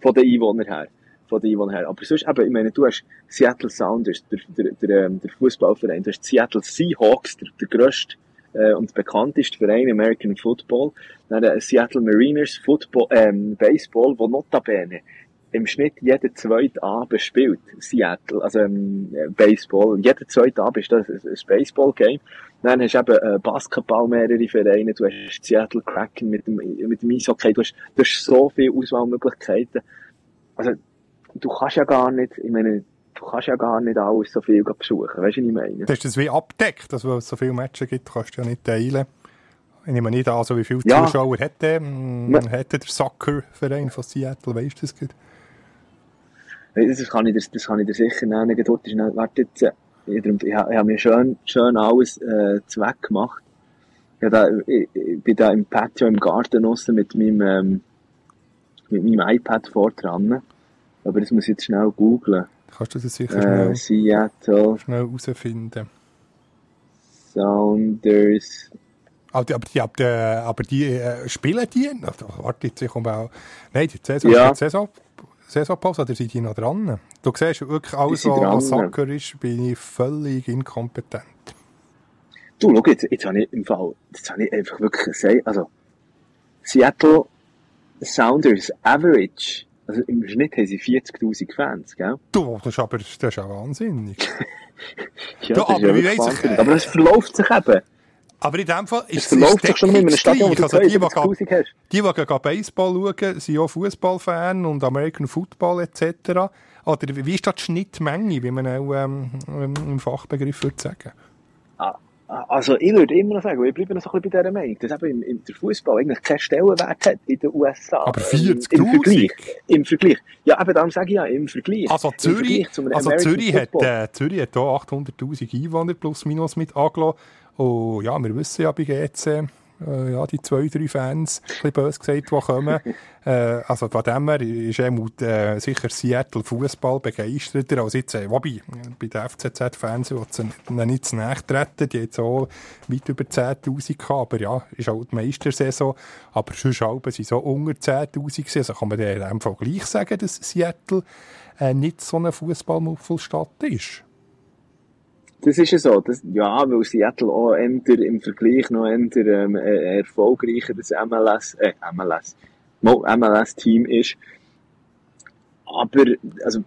Von den Einwohnern her von den Einwohnern her. Aber sonst eben, ich meine, du hast Seattle Sounders, der, der, der, ähm, der Fußballverein, du hast Seattle Seahawks, der, der grösste äh, und bekannteste Verein American Football, dann äh, Seattle Mariners Football, ähm, Baseball, wo notabene im Schnitt jeder zweite Abend spielt, Seattle, also ähm, Baseball. Jeder zweite Abend ist das ein, Baseball-Game. Dann hast du eben äh, Basketball mehrere Vereine, du hast Seattle Kraken mit dem, mit dem Eishockey, du hast, du hast so viele Auswahlmöglichkeiten. Also, du kannst ja gar nicht, ich meine, du kannst ja gar nicht alles so viel besuchen, weißt du, was ich meine? Das ist das wie abdeckt, dass es so viele Matches gibt, kannst du ja nicht teilen. Ich nehme nicht an, so wie viele ja. Zuschauer hat der, hm, hat der Soccer-Verein von Seattle, weißt du das gut? Das kann ich, das, das kann ich dir sicher nennen. Dort ist, warte jetzt, ich, ich, ich habe mir schön, schön alles äh, zweck gemacht. Ich, da, ich, ich bin da im Patio im Garten draussen mit meinem, ähm, mit meinem iPad vor dran. Aber das muss ich jetzt schnell googlen. Kannst du das sicher äh, schnell, Seattle. schnell herausfinden. Sounders. Aber die, aber die, aber die, aber die äh, spielen die? Warte, jetzt kommt auch. Nein, die Saison, ja. die Saison, Saisonpause, oder sind die noch dran? Du siehst wirklich alles, was Soccer ist, bin ich völlig inkompetent. Du, schau, jetzt, jetzt habe ich im Fall, jetzt habe ich einfach wirklich gesagt, also, Seattle Sounders Average also im Schnitt haben sie 40.000 Fans, gell? Du, das ist aber das ist auch wahnsinnig. ja, du, aber, ja weiss ich, aber es verläuft sich eben. Aber in dem Fall ist es verläuft sich schon mit einem Stadion, wo du also die, die, hast. Die, die Baseball schauen, sind auch Fußballfan und American Football etc. Oder wie ist das die Schnittmenge, wie man auch ähm, im Fachbegriff würde sagen? Ah, also, ich würde immer noch sagen, ich bleibe noch so ein bisschen bei dieser Meinung, dass eben im, der Fußball eigentlich keinen Stellenwert hat in den USA. Aber 40 ähm, Im Vergleich. Im Vergleich. Ja, eben darum sage ich ja, im Vergleich. Also Zürich, also Zürich hat, äh, Zürich hat hier 800'000 Einwohner plus minus mit angelassen. Und ja, wir wissen ja bei GC, äh, ja, die zwei, drei Fans, ein bisschen böse gesagt, die kommen. äh, also von dem her ist Emut äh, sicher Seattle Fußball begeisterter als jetzt, äh, wobei, bei den FCZ-Fans wird es nicht zu nahe treten, die jetzt auch weit über 10'000 gehabt, aber ja, ist auch die Meistersaison, aber sonst halb sind so unter 10'000 gewesen, also kann man in dem Fall gleich sagen, dass Seattle äh, nicht so eine Fußballmuffelstadt ist. Das ist ja so. Das, ja, weil Seattle auch eher im Vergleich noch eher ähm, äh, erfolgreicher das MLS, äh, MLS, MLS-Team ist. Aber, also,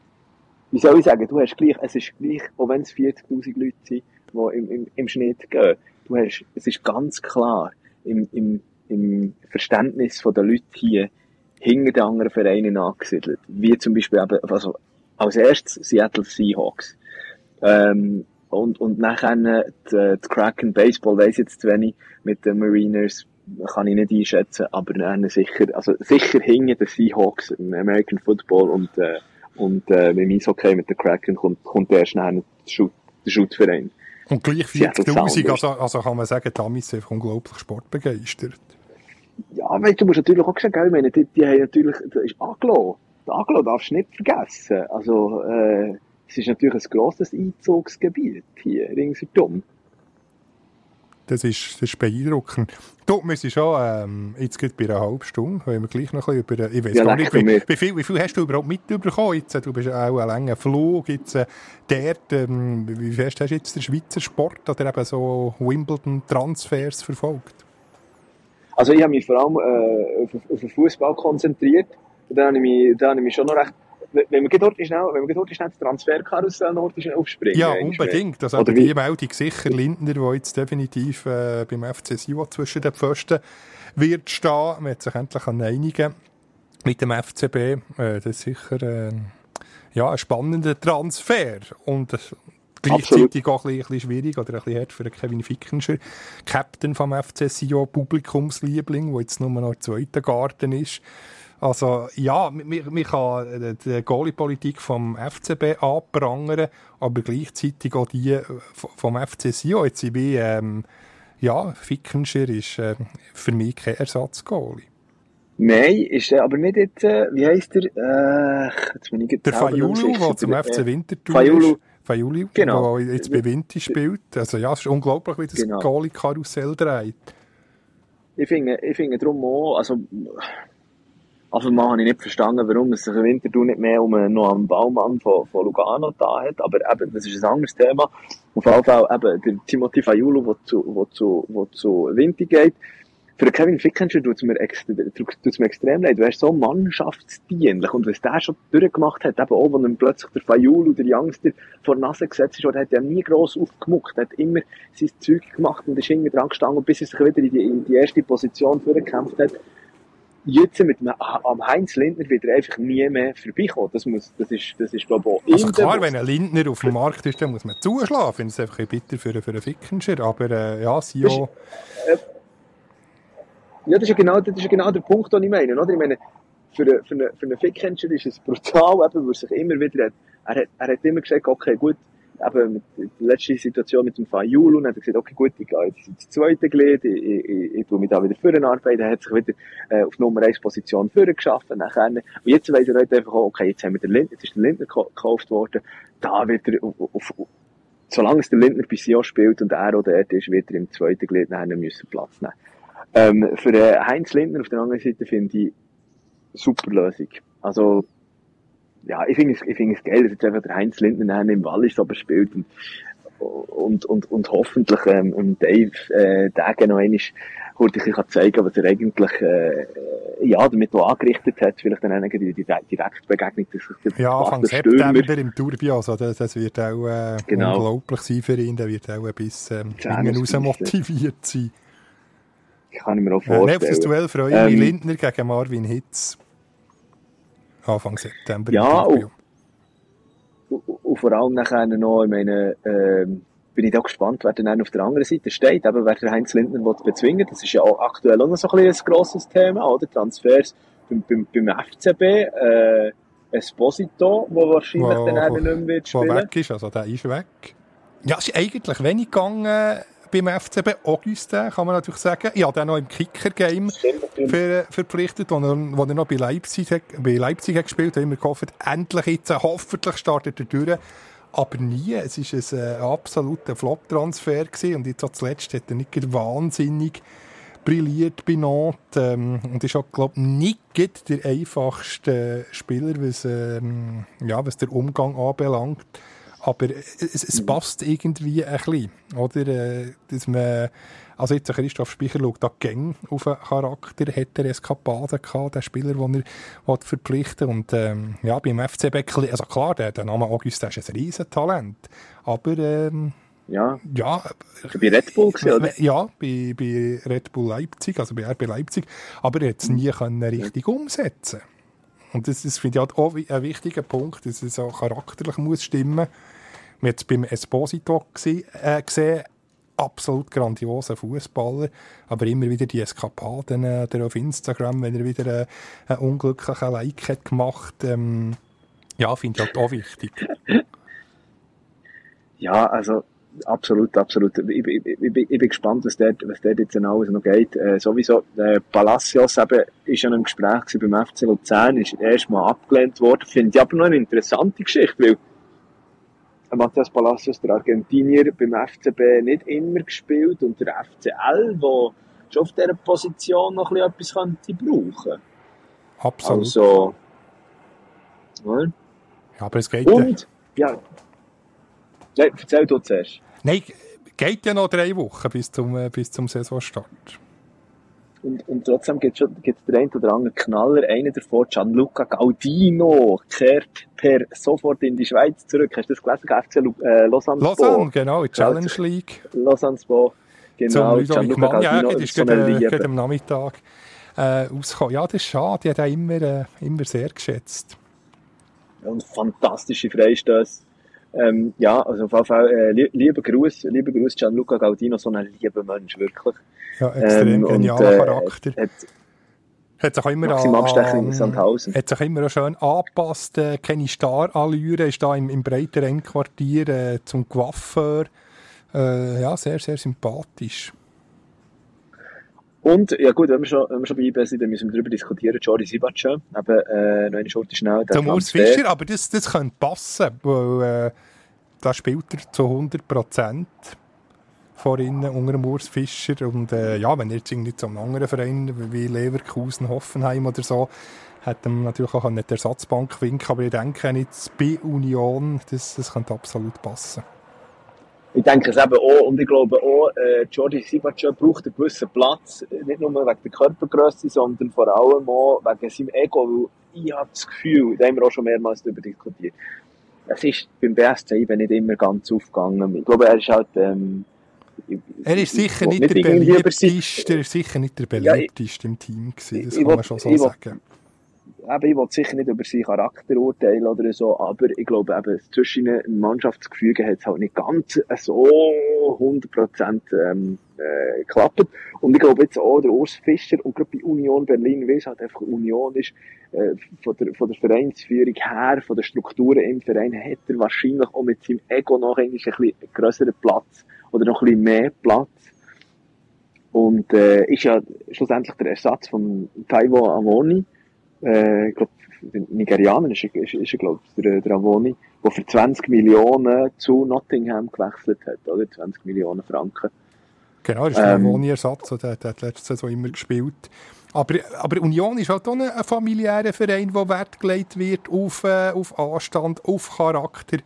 wie soll ich sagen, du hast gleich, es ist gleich, auch wenn es 40.000 Leute sind, die im, im, im Schnitt gehen, du hast, es ist ganz klar, im, im, im Verständnis der Leute hier, hinter den anderen Vereinen angesiedelt. Wie zum Beispiel eben, also, als erstes Seattle Seahawks. Ähm, und, und nachher die, die Kraken Baseball weiss jetzt zu wenig mit den Mariners, kann ich nicht einschätzen, aber dann sicher, also sicher hingen die Seahawks im American Football und, äh, und äh, dem Eishockey mit den Kraken kommt, kommt erst nachher der Shootverein. Und gleich 40'000, also, also kann man sagen, die Amis sind unglaublich sportbegeistert. Ja, weißt du, musst natürlich auch sagen, ich meine, die, die haben natürlich, das ist Aglo. Die Aglo darfst du nicht vergessen. Also, äh, es ist natürlich ein grosses Einzugsgebiet hier ringsherum. Das ist, das ist beeindruckend. Du, wir sind schon ähm, jetzt geht bei einer halben Stunde, wenn wir gleich noch ein bisschen über... Ich weiß Ja, gar nicht, wie, wie, viel, wie viel hast du überhaupt mitbekommen jetzt? Du bist auch einen langen Flug jetzt äh, dort. Ähm, wie fest hast du jetzt den Schweizer Sport oder eben so Wimbledon-Transfers verfolgt? Also ich habe mich vor allem äh, auf, auf den Fußball konzentriert. Da habe ich mich, da habe ich mich schon noch recht... Wenn wir dort schnell, wenn wir dort schnell das Transferkarussell noch aufspringen. Ja, eigentlich. unbedingt. Also Oder die Meldung sicher Lindner, der jetzt definitiv äh, beim FC Sion zwischen den Pfosten wird stehen. Man hat sich endlich einigen mit dem FCB. Äh, das ist sicher äh, ja, ein spannender Transfer. Und äh, gleichzeitig auch ein bisschen, schwierig oder ein bisschen hart für Kevin Fickenscher, Captain vom FC Sion, Publikumsliebling, der jetzt nur noch im zweiten Garten ist. Also ja, man man kann äh, die Goalie-Politik vom FCB anprangern, aber gleichzeitig auch die äh, vom FC Sion. Jetzt wir, ähm, ja, Fickenscher ist äh, für mich kein Ersatzgoalie. Nein, ist der aber nicht jetzt, äh, wie heisst der? Äh, jetzt bin ich Der Fayulu, der zum FC äh, Winterthur Fayulu. ist. Fayulu, Genau. der jetzt bei Winter spielt. Also ja, es ist unglaublich, wie das Genau. Goalie-Karussell dreht. Ich finde, ich finde darum auch, also, also mal habe ich nicht verstanden, warum es sich im Winterthur nicht mehr um einen, einen Baumann von, von Lugano da hat, aber eben, das ist ein anderes Thema. Auf jeden Fall eben, der Timothy Fayulu, der zu, der zu, der zu Winter geht. Für Kevin Fickenscher tut es mir, mir extrem leid. Du wärst so mannschaftsdienlich. Und was der schon durchgemacht hat, eben auch, wenn ihm plötzlich der Fayulu, der Youngster, vor die Nase gesetzt ist, der hat ja nie gross aufgemuckt. Hat immer sein Zeug gemacht und ist hinten dran gestanden, bis er sich wieder in die, in die erste Position vorgekämpft hat. Jetzt mit dem, am Heinz Lindner wird er einfach nie mehr vorbeikommen. Das muss, das ist, das ist, glaube ich, Also klar, wenn ein Lindner auf dem Markt ist, dann muss man zuschlagen. Ich finde es einfach ein bitter für, für einen Fickenscher. Aber äh, ja, Sio... Ja, das ist ja genau, das ist ja genau der Punkt, den ich meine, oder? Ich meine, für einen, für einen, für einen Fickhändler ist es brutal, eben, weil er sich immer wieder hat, er hat, er hat immer gesagt, okay, gut, eben, mit der letzten Situation mit dem Fayulu, und hat gesagt, okay, gut, ich gehe jetzt ins zweite Glied, ich, ich, ich, ich tue mich da wieder vorne arbeiten, er hat sich wieder, äh, auf Nummer 1 Position vorne geschaffen, nachher, und jetzt weiss er heute einfach auch, okay, jetzt haben wir den Lindner, jetzt ist der Lindner gekauft worden, da wird er auf, auf solange es der Lindner bei Sion spielt und er auch dort ist, wird er im zweiten Glied nachher müssen Platz nehmen. Ähm, für äh, Heinz Lindner auf der anderen Seite finde ich super Lösung. Also, ja, ich finde es, ich finde es geil, dass jetzt einfach der Heinz Lindner im Wallis aber spielt und, und, und, und hoffentlich, ähm, und Dave, äh, Degen noch einmal kurz ein bisschen zeigen, was er eigentlich, äh, ja, damit auch angerichtet hat. Vielleicht dann auch die, die, Direktbegegnung, dass sich Ja, Anfang Stürmer- September im Tourbillon. Also das, das wird auch äh, Genau. unglaublich sein für ihn. Der wird auch ein bisschen ähm, raus motiviert sein. kann ich mir auch Äh, vorstellen. das Duell freue ich Ähm, Lindner gegen Marvin Hitz. Anfang September. Ja. Und, und vor allem nachher noch, ich meine, ähm, bin ich da gespannt, wer dann auf der anderen Seite steht, eben wer der Heinz Lindner will bezwingen Das ist ja auch aktuell auch noch so ein, ein grosses Thema, oder? Transfers beim, beim, beim FCB, äh, Esposito, wo wahrscheinlich Wo- dann wo- eben nicht mehr wird Wo spielen. weg ist, also der ist weg. Ja, es ist eigentlich wenig gegangen beim FCB. Auguste, kann man natürlich sagen. Ich habe den noch im Kicker-Game ver verpflichtet, wo er, wo er noch bei Leipzig, bei Leipzig hat gespielt hat. Da haben wir gehofft, endlich jetzt, äh, hoffentlich startet er durch. Aber nie. Es war ein äh, absoluter Flop-Transfer und jetzt auch zuletzt hat er nicht wahnsinnig brilliert bei Nantes ähm, und ist auch, glaube ich, nicht der einfachste Spieler, was, ähm, ja, was der Umgang anbelangt. Aber es, es passt irgendwie ein bisschen, oder? Äh, Dass man, also jetzt Christoph Speicher schaut da gäng auf einen Charakter, hat er Eskapaden gehabt, der Spieler, den er verpflichten und ähm, ja, beim FCB, kli- also klar, der, der Name August, der ist ein Riesentalent, aber ähm, Ja, ja, bei Red Bull gewesen, oder? ja, bei, bei Red Bull Leipzig, also bei RB Leipzig, aber er hat es nie können richtig umsetzen. Und das, das finde ich halt auch ein wichtiger Punkt, dass es auch charakterlich muss stimmen. Wir haben es beim Esposito äh, gesehen, absolut grandioser Fußballer, aber immer wieder die Eskapaden äh, auf Instagram, wenn er wieder äh, einen unglücklichen Like hat gemacht, ähm, ja, finde ich halt auch wichtig. Ja, also absolut, absolut. Ich, ich, ich, ich bin gespannt, was dort, was dort jetzt alles noch geht. Äh, sowieso, äh, Palacios eben, ist ja im Gespräch beim FC Luzern, ist erstmal abgelehnt worden. Finde ich aber noch eine interessante Geschichte, weil Matthias Palacios, der Argentinier, beim FCB nicht immer gespielt und der FCL, der schon auf dieser Position noch ein etwas könnte brauchen. Absolut. Also, ja. ja, aber es geht Und, ja, ja erzähl du zuerst. Nein, geht ja noch drei Wochen bis zum, äh, bis zum Saisonstart. Und, und trotzdem gibt es den einen oder anderen Knaller. Einer davon, Gianluca Gaudino, kehrt per sofort in die Schweiz zurück. Hast du das gelesen? FC äh, Lausanne Lausanne, genau, in Challenge League. Lausanne Spo, genau. Zum Gianluca Gaudino, ja, ist so gerade, gerade am Nachmittag äh, ausgekommen. Ja, das ist schade, ich habe ihn immer, äh, immer sehr geschätzt. Und fantastische Freistöße. Ähm, ja, also auf jeden Fall, äh, lieber Gruß, lieber Gruß Gianluca Gaudino, so ein lieber Mensch, wirklich. Ja, extrem ähm, genialer äh, Charakter. Hat, hat sich auch immer an, Sandhausen. Hat sich immer schön angepasst, äh, keine Star-Allüre, ist da im, im breiteren Quartier äh, zum Coiffeur. Äh, ja, sehr, sehr sympathisch. Und, ja gut, wenn wir schon, wenn wir schon bei IB sind, dann müssen wir darüber diskutieren. Jordi Sibatscha, eben, äh, noch eine Schurte schnell. Zum Urs Fischer, aber das, das könnte passen, weil, äh, da spielt er zu 100 Prozent vor innen unter dem Urs Fischer. Und äh, ja, wenn er jetzt irgendwie zu einem anderen Verein wie Leverkusen, Hoffenheim oder so, hätte man natürlich auch nicht der Ersatzbank winken. Aber ich denke, jetzt bei Union, das, das könnte absolut passen. Ich denke es eben auch, und ich glaube auch, äh, Jordi Sibacha braucht einen gewissen Platz, nicht nur wegen der Körpergröße, sondern vor allem auch wegen seinem Ego, weil ich habe das Gefühl, da haben wir auch schon mehrmals darüber diskutiert, es ist beim BSC eben nicht immer ganz aufgegangen. Ich glaube, er ist halt, ähm, er ist sicher nicht, nicht der beliebteste, er ist sicher nicht der beliebteste ja, im Team gewesen, das kann man schon so sagen. Eben, ich will sicher nicht über seinen Charakter urteilen oder so, aber ich glaube eben, zwischen einem Mannschaftsgefüge hat es halt nicht ganz so 100% ähm, äh, geklappt. Und ich glaube jetzt auch, der Urs Fischer und gerade bei Union Berlin, weil es halt einfach Union ist, äh, von, der, von der Vereinsführung her, von den Strukturen im Verein, hat er wahrscheinlich auch mit seinem Ego noch ein bisschen größeren Platz oder noch ein bisschen mehr Platz. Und äh, ist ja schlussendlich der Ersatz von Taiwo Amoni. Äh, ich glaube, Nigerianer ist, ist, ist glaube ich, der, der Avoni, der für 20 Millionen zu Nottingham gewechselt hat, oder? 20 Millionen Franken. Genau, das ist der ähm, Avoni-Ersatz, der, der hat letzte Saison immer gespielt. Aber, aber Union ist halt auch ein, ein familiärer Verein, wo Wert gelegt wird auf, äh, auf Anstand, auf Charakter.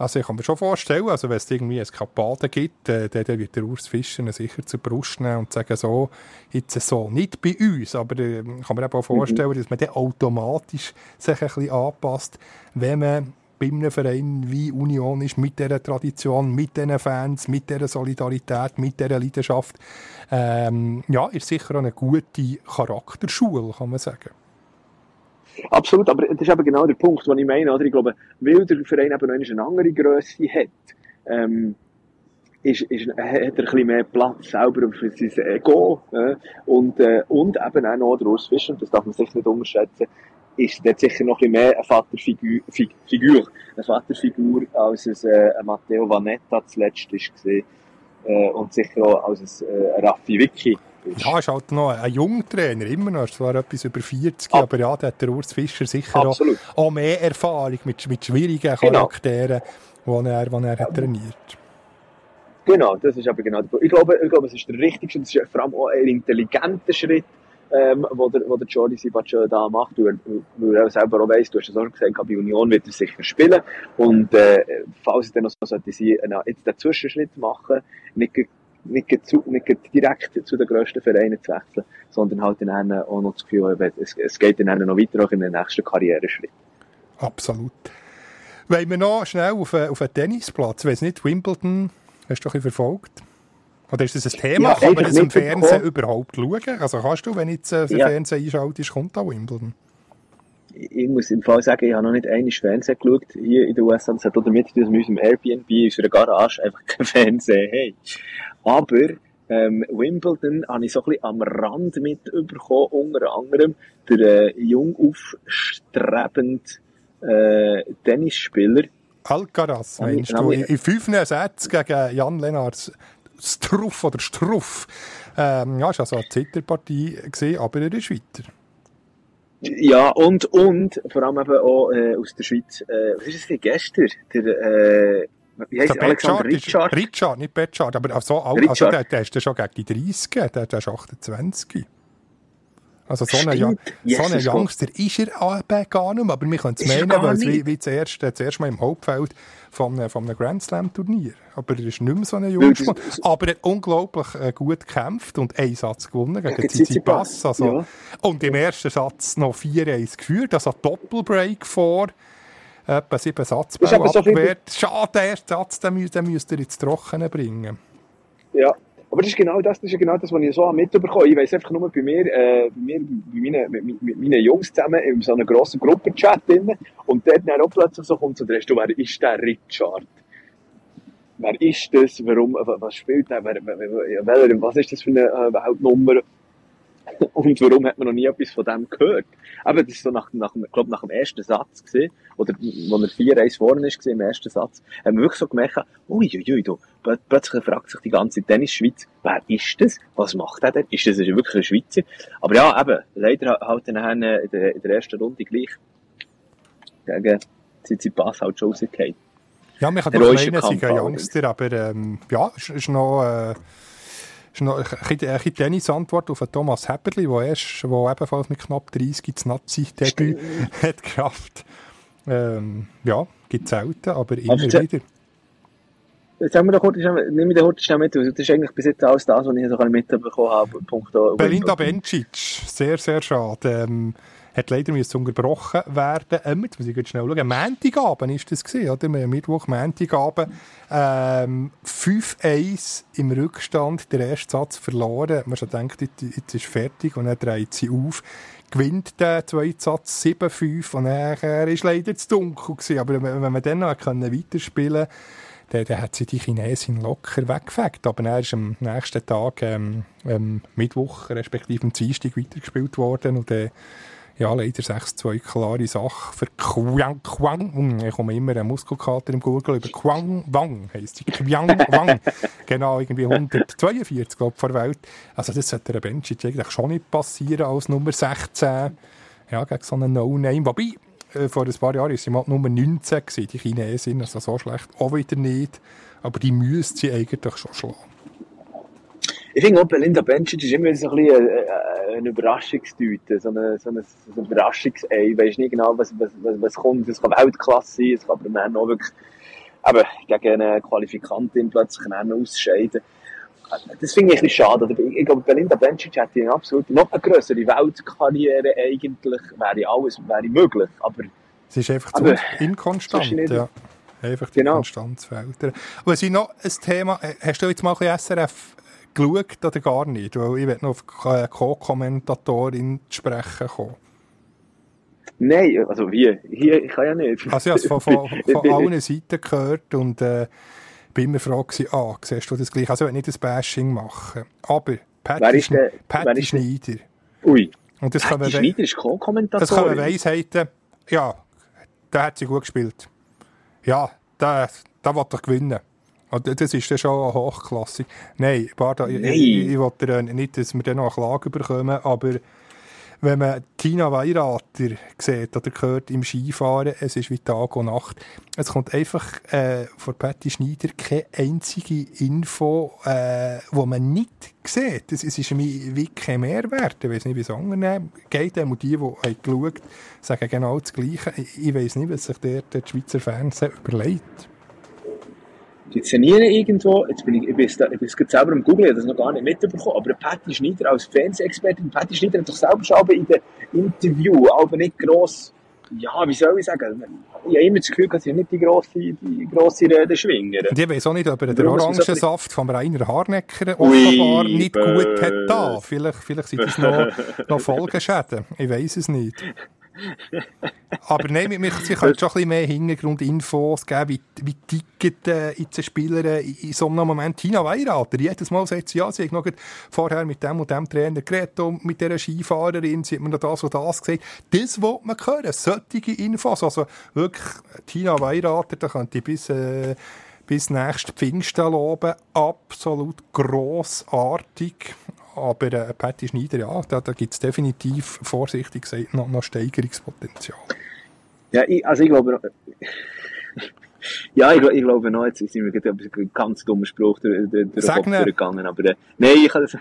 Also ich kann mir schon vorstellen, also wenn es irgendwie Eskapaden gibt, äh, dann, wird der Urs Fischer sicher zur Brust nehmen und sagen, so, jetzt so, nicht bei uns, aber äh, kann eben auch vorstellen, mhm. dass man dann automatisch sich ein bisschen anpasst, wenn man bei einem Verein wie Union ist, mit dieser Tradition, mit diesen Fans, mit dieser Solidarität, mit dieser Leidenschaft. Ähm, ja, ist sicher eine gute Charakterschule, kann man sagen. Absolut, aber das ist eben genau der Punkt, den ich meine. Oder? Ich glaube, weil der Verein eben noch eine andere Größe hat, ähm, ist, ist, hat er ein bisschen mehr Platz selber für sein Ego. Äh, und, äh, und eben auch noch der Urs Fischer, das darf man sich nicht unterschätzen, ist dort sicher noch ein bisschen mehr eine Vaterfigur, Figur, eine Vaterfigur als es äh, Matteo Vanetta zuletzt gesehen äh, und sicher auch als ein äh, Raffi Vicky ja, ist halt noch ein junger Trainer, immer noch, ist zwar etwas über 40, Ab aber ja, da hat der Urs Fischer sicher auch, auch, mehr Erfahrung mit, mit schwierigen genau. Charakteren, genau. die er, die er hat trainiert. Genau, das ist aber genau der Punkt. Ich glaube, ich glaube, es ist der richtigste, und es ist vor allem auch ein intelligenter Schritt, ähm, wo der, wo der Jordi Sibaccio da macht, weil, weil er selber auch weiss, du hast es auch gesagt, bei Union wird er sicher spielen, und, äh, falls er dann noch so sollte sie, äh, jetzt den Zwischenschritt machen, nicht nicht, zu, nicht direkt zu den grössten Vereinen zu wechseln, sondern halt dann auch noch das Gefühl, es, es geht dann noch weiter auch in den nächsten Karriereschritt. Absolut. Wollen wir noch schnell auf, auf einen Tennisplatz? Ich weiss nicht, Wimbledon, hast du doch ein verfolgt? Oder ist das ein Thema? Ja, Kann man das im Fernsehen überhaupt schauen? Also kannst du, wenn jetzt äh, den ja. Fernsehen einschaltest, kommt da Wimbledon? Ich muss im Fall sagen, ich habe noch nicht einmal Fernsehen geschaut hier in den USA. Das hat auch damit zu tun, dass wir in unserem Airbnb, in unserer Garage einfach kein Fernsehen haben. Aber ähm, Wimbledon habe ich so ein bisschen am Rand mitbekommen, unter anderem der äh, jung aufstrebende äh, Tennisspieler. Alcaraz, meinst du? In fünf Sätzen gegen Jan Lennart Struff oder Struff. Ähm, ja, es war also eine Zitterpartie, aber er ist weiter. Ja, und, und, vor allem eben auch äh, aus der Schweiz, äh, was ist das denn gestern? Der, äh, wie heisst Alexander Richard? Richard, nicht Betschard, aber so, also der, der ist ja schon gegen die 30, der, der ist 28. Also so ein, Young, so ein Youngster ist er aber gar nicht mehr, aber wir können es meinen, weil es wie, wie zuerst, äh, zuerst mal im Hauptfeld von, äh, von einem Grand Slam Turnier. Aber er ist nicht mehr so ein Jungspund. Aber er hat unglaublich äh, gut gekämpft und einen Satz gewonnen gegen Tsitsipas. Also, ja. Und im ersten Satz noch 4-1 geführt, also Doppelbreak vor etwa sieben Satzbau abgewehrt. So Schade, der erste Satz, den, den müsst ihr ins Trockene bringen. Ja, aber das ist genau das, das ist genau das, was ich so mitbekommen Ich weiss einfach nur bei mir, äh, bei mir, bei meinen, mit, mit, meinen Jungs zusammen in so einer grossen Gruppenchat drin. Und dort dann auch plötzlich so kommt so der Rest, wer ist der Richard? Wer ist das? Warum, was spielt der? Wer, wer, was ist das für eine äh, Weltnummer? Und warum hat man noch nie etwas von dem gehört? Aber das ist so nach, nach, glaub, nach dem ersten Satz gesehen, oder, wo er vier Reis vorne ist, im ersten Satz, haben wir wirklich so gemerkt, uiuiui, du, plötzlich fragt sich die ganze Tennis-Schweiz, wer ist das? Was macht er denn? Ist das wirklich ein Schweizer? Aber ja, eben, leider halt dann in der, in der ersten Runde gleich gegen Tsitsipas halt schon rausgefallen. Ja, man kann doch meinen, sie ein Youngster, aber ähm, ja, es ist noch... Äh ist noch eine Tennis-Antwort auf Thomas Häpperli, der erst, wo ebenfalls mit knapp 30 das Nazi-Debüt hat geschafft. Ähm, ja, gibt es selten, aber immer aber wieder. Haben wir doch kurz, nimm den kurz schnell mit. Das ist eigentlich bis jetzt alles das, was ich so mitbekommen habe. Punkt Belinda Bencic, sehr, sehr schade. Ähm, hat leider unterbrochen werden. Ähm, jetzt muss ich schnell schauen. Montagabend ist das gewesen, oder? Mittwoch, Montagabend. Ähm, 5-1 im Rückstand, der erste Satz verloren. Man schon denkt, jetzt ist fertig und dann dreht sie auf. Gewinnt der zweite Satz 7-5 und nachher ist leider zu dunkel gewesen. Aber wenn man dann noch weiterspielen konnte, dann, dann hat sie die Chinesin locker weggefegt. Aber er ist am nächsten Tag, ähm, ähm, Mittwoch, respektive am Dienstag weitergespielt worden und äh, ja, leider 6-2 klare Sache für Quang Quang. Hm, ich komme immer einen Muskelkater im Gurgel über Quang Wang, heisst sie. Quang Wang. genau, irgendwie 142, glaube ich, vor der Welt. Also das sollte der Benchit eigentlich schon nicht passieren als Nummer 16. Ja, gegen so einen No-Name. Wobei, äh, vor ein paar Jahren war sie mal Nummer 19 gewesen, die Chinesin. Also so schlecht auch wieder nicht. Aber die müsste sie eigentlich schon schlagen. Ich finde auch, Belinda Bencic ist immer so ein bisschen eine, eine Überraschungstüte, so eine, so eine, so ein Überraschungsei. Ich weiss nicht genau, was, was, was, was kommt. Es kann Weltklasse sein, es kann aber dann auch wirklich, aber gegen eine Qualifikantin plötzlich einen ausscheiden. Das finde ich ein bisschen schade. Ich, glaube, Belinda Bencic hätte eine absolut noch eine größere Weltkarriere eigentlich, wäre alles, wäre möglich, aber... Sie ist einfach zu inkonstant, ja. Einfach die genau. Konstanz fehlt. Aber sie noch ein Thema, äh, hast du jetzt mal ein bisschen SRF geschaut oder gar nicht? Weil ich noch auf Co-Kommentatorin zu sprechen kommen. Nein, also wie? Hier, ich kann ja nicht. Also ich habe es von, von, von allen Seiten gehört und äh, bin immer froh gewesen, ah, siehst du das gleich? Also ich nicht ein Bashing machen. Aber Patty, Schn der, Patty Schneider. Ui. Und das Patty Schneider ist Co-Kommentatorin? Das kann man Weisheiten, ja, der hat sie gut gespielt. Ja, der, der will doch gewinnen. Also, das ist dann schon hochklassig. Nein, Barda, Nein. ich, ich, ich nicht, dass wir dann noch eine Klage bekommen, aber wenn man Tina Weirater sieht oder hört im Skifahren, es ist wie Tag und Nacht. Es kommt einfach äh, von Patty Schneider keine einzige Info, äh, wo man nicht sieht. Es, es ist mir wie kein Mehrwert. Ich weiß nicht, wie es anderen geht. Auch die, die haben geschaut sagen genau das Gleiche. Ich, ich weiß nicht, was sich der, der Schweizer Fernsehen überlegt die szenieren irgendwo, jetzt bin ich, ich bin, ich bin jetzt selber am Googlen, ich habe das noch gar nicht mitbekommen, aber Patty Schneider als Fernsehexpertin, Patty Schneider hat doch selber schon in dem Interview, aber nicht gross, ja, wie soll ich sagen, ich habe immer das Gefühl, dass sie nicht die grosse, die grosse Rede schwingen. Und ich weiß auch nicht, ob er den Orangensaft von Rainer Harnecker offenbar Ui, nicht gut hat da. Vielleicht, vielleicht sind das noch, noch Folgeschäden. Ich weiß es nicht. Aber nein, wir, sie können schon ein bisschen mehr Hintergrundinfos geben, wie, wie ticket äh, jetzt Spieler in, in so einem Moment. Tina Weirater, jedes Mal sagt sie, ja, sie hat noch vorher mit dem und dem Trainer geredet, und mit dieser Skifahrerin, sie hat mir noch das und das gesagt. Das will man hören, solche Infos. Also wirklich, Tina Weirater, da könnte ich bis... Äh, bis nächsten Pfingsten loben. Absolut grossartig. Aber äh, Patty Schneider, ja, da, da gibt es definitiv, vorsichtig gesagt, noch, noch Steigerungspotenzial. Ja, ich, also ich glaube, ja, ich, ich glaube noch, jetzt sind wir gerade ein ganz dummer Spruch durch, durch den Kopf gegangen, aber äh, nein, ich kann das...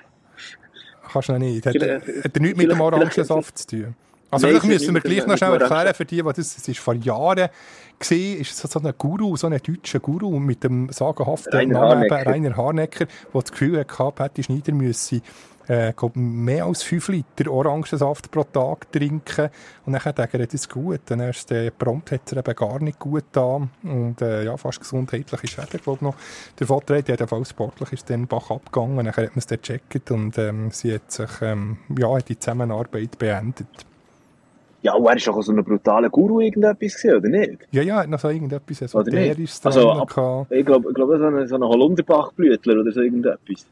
Kannst du noch nicht. Hat, hat er nichts mit dem Orangensaft zu tun? Also vielleicht müssen wir gleich noch schnell erklären für die, die das, das ist vor Jahren gesehen, ist so ein Guru, so ein deutscher Guru mit dem sagenhaften Rainer Namen Harnecker. Rainer Harnecker, der das Gefühl hatte, Patty Schneider müsse äh, mehr als 5 Liter Orangensaft pro Tag trinken. Und dann denkt er, das ist gut. Dann erst äh, prompt hat er eben gar nicht gut da Und äh, ja, fast gesundheitliche Schäden, glaube noch davon trägt. Jedenfalls sportlich ist dann Bach abgegangen. Dann hat man es dann gecheckt und ähm, sie hat sich, ähm, ja, hat die Zusammenarbeit beendet. Ja, und er ist auch so ein brutaler Guru irgendetwas gesehen, oder nicht? Ja, ja, er hat noch so irgendetwas Esoterisches also, ab, Ich glaube, glaub, so ein so Holunderbachblütler oder so irgendetwas.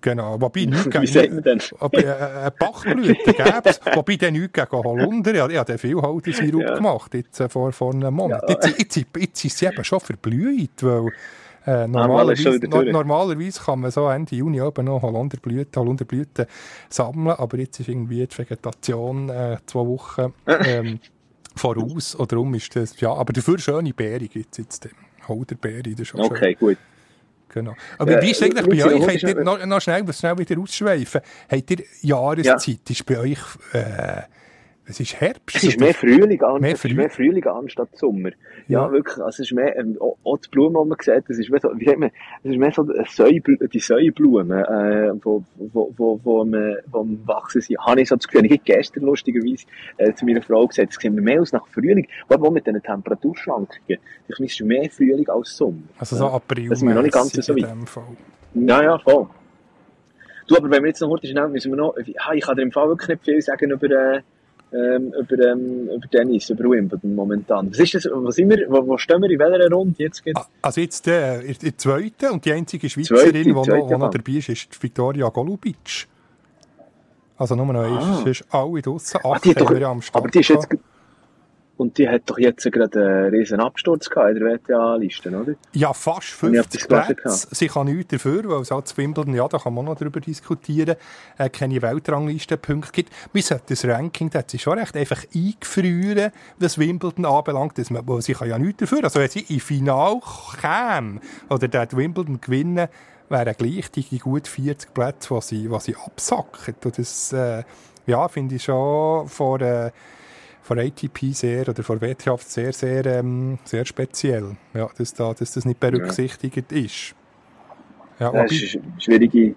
Genau, wobei nichts Wie sagt man denn? Aber eine Bachblüte gäbe es, wobei dann nichts gegen Holunder. Ich, ich habe viel Haltesirup ja. gemacht, jetzt, äh, vor, vor einem Monat. Ja. Jetzt, jetzt, jetzt, jetzt ist sie eben schon verblüht, weil äh, normalerweise, no, normalerweise kann man so Ende Juni oben noch Holunderblüten, Holunderblüten sammeln, aber jetzt ist irgendwie die Vegetation äh, zwei Wochen ähm, voraus. Und darum ist das, ja, aber dafür schöne Beere gibt es jetzt. Holderbeere, das ist schon Okay, schön. gut. Genau. Aber äh, wie ist es eigentlich bei euch? Habt noch, noch schnell, schnell wieder ausschweifen. Habt ihr Jahreszeit? Ja. Ist bei euch, äh, es ist Herbst? Es ist mehr Frühling, an, mehr, Früh mehr Frühling anstatt Sommer. Ja, ja, wirklich. Also es ist mehr, ähm, auch die Blumen, die man sieht, das ist mehr so, wie sagt man, es ist mehr so Säubl die Säublumen, äh, wo, wo, wo, wo, man, wo man wachsen sind. Habe ich so das Gefühl, ich habe gestern lustigerweise äh, zu meiner Frau gesagt, es sieht mir mehr aus nach Frühling, aber mit diesen Temperaturschwankungen. Ich ist mehr Frühling als Sommer. Also so April. Das ist mir noch nicht ganz so weit. Ja, ja, voll. Du, aber wenn wir jetzt noch heute schnell, müssen wir noch, ich kann dir im Fall wirklich nicht viel sagen über, äh, ähm, über, ähm, über Tennis, über Wimbledon momentan. Was ist das, was sind wir, wo, wo stehen wir, in welcher Runde jetzt? Geht? Also jetzt äh, in der zweiten und die einzige Schweizerin, die noch, noch dabei ist, ist Viktoria Golubic. Also nur noch ah. ist, ist alle draussen, acht ah, haben wir am Start. Aber die ist jetzt, und die hat doch jetzt gerade einen riesen Absturz gehabt in der WTA-Liste, oder? Ja, fast 50 Plätze. Sie kann nichts dafür, weil es halt Wimbledon, ja, da kann man noch darüber diskutieren, äh, keine Weltranglistenpunkte gibt. Wir sollten das Ranking, das ist schon recht einfach eingefrieren, was Wimbledon anbelangt. Dass man, sie kann ja nichts dafür. Also wenn sie im Final käme, oder dort Wimbledon gewinnen, wären gleich die gut 40 Plätze, die sie, die sie absacken. Und das, äh, ja, finde ich schon vor, äh, von ATP sehr oder von Wirtschaft sehr, sehr, ähm, sehr speziell, ja, dass, da, dass das nicht berücksichtigt ja. ist. Ja, das ist eine schwierige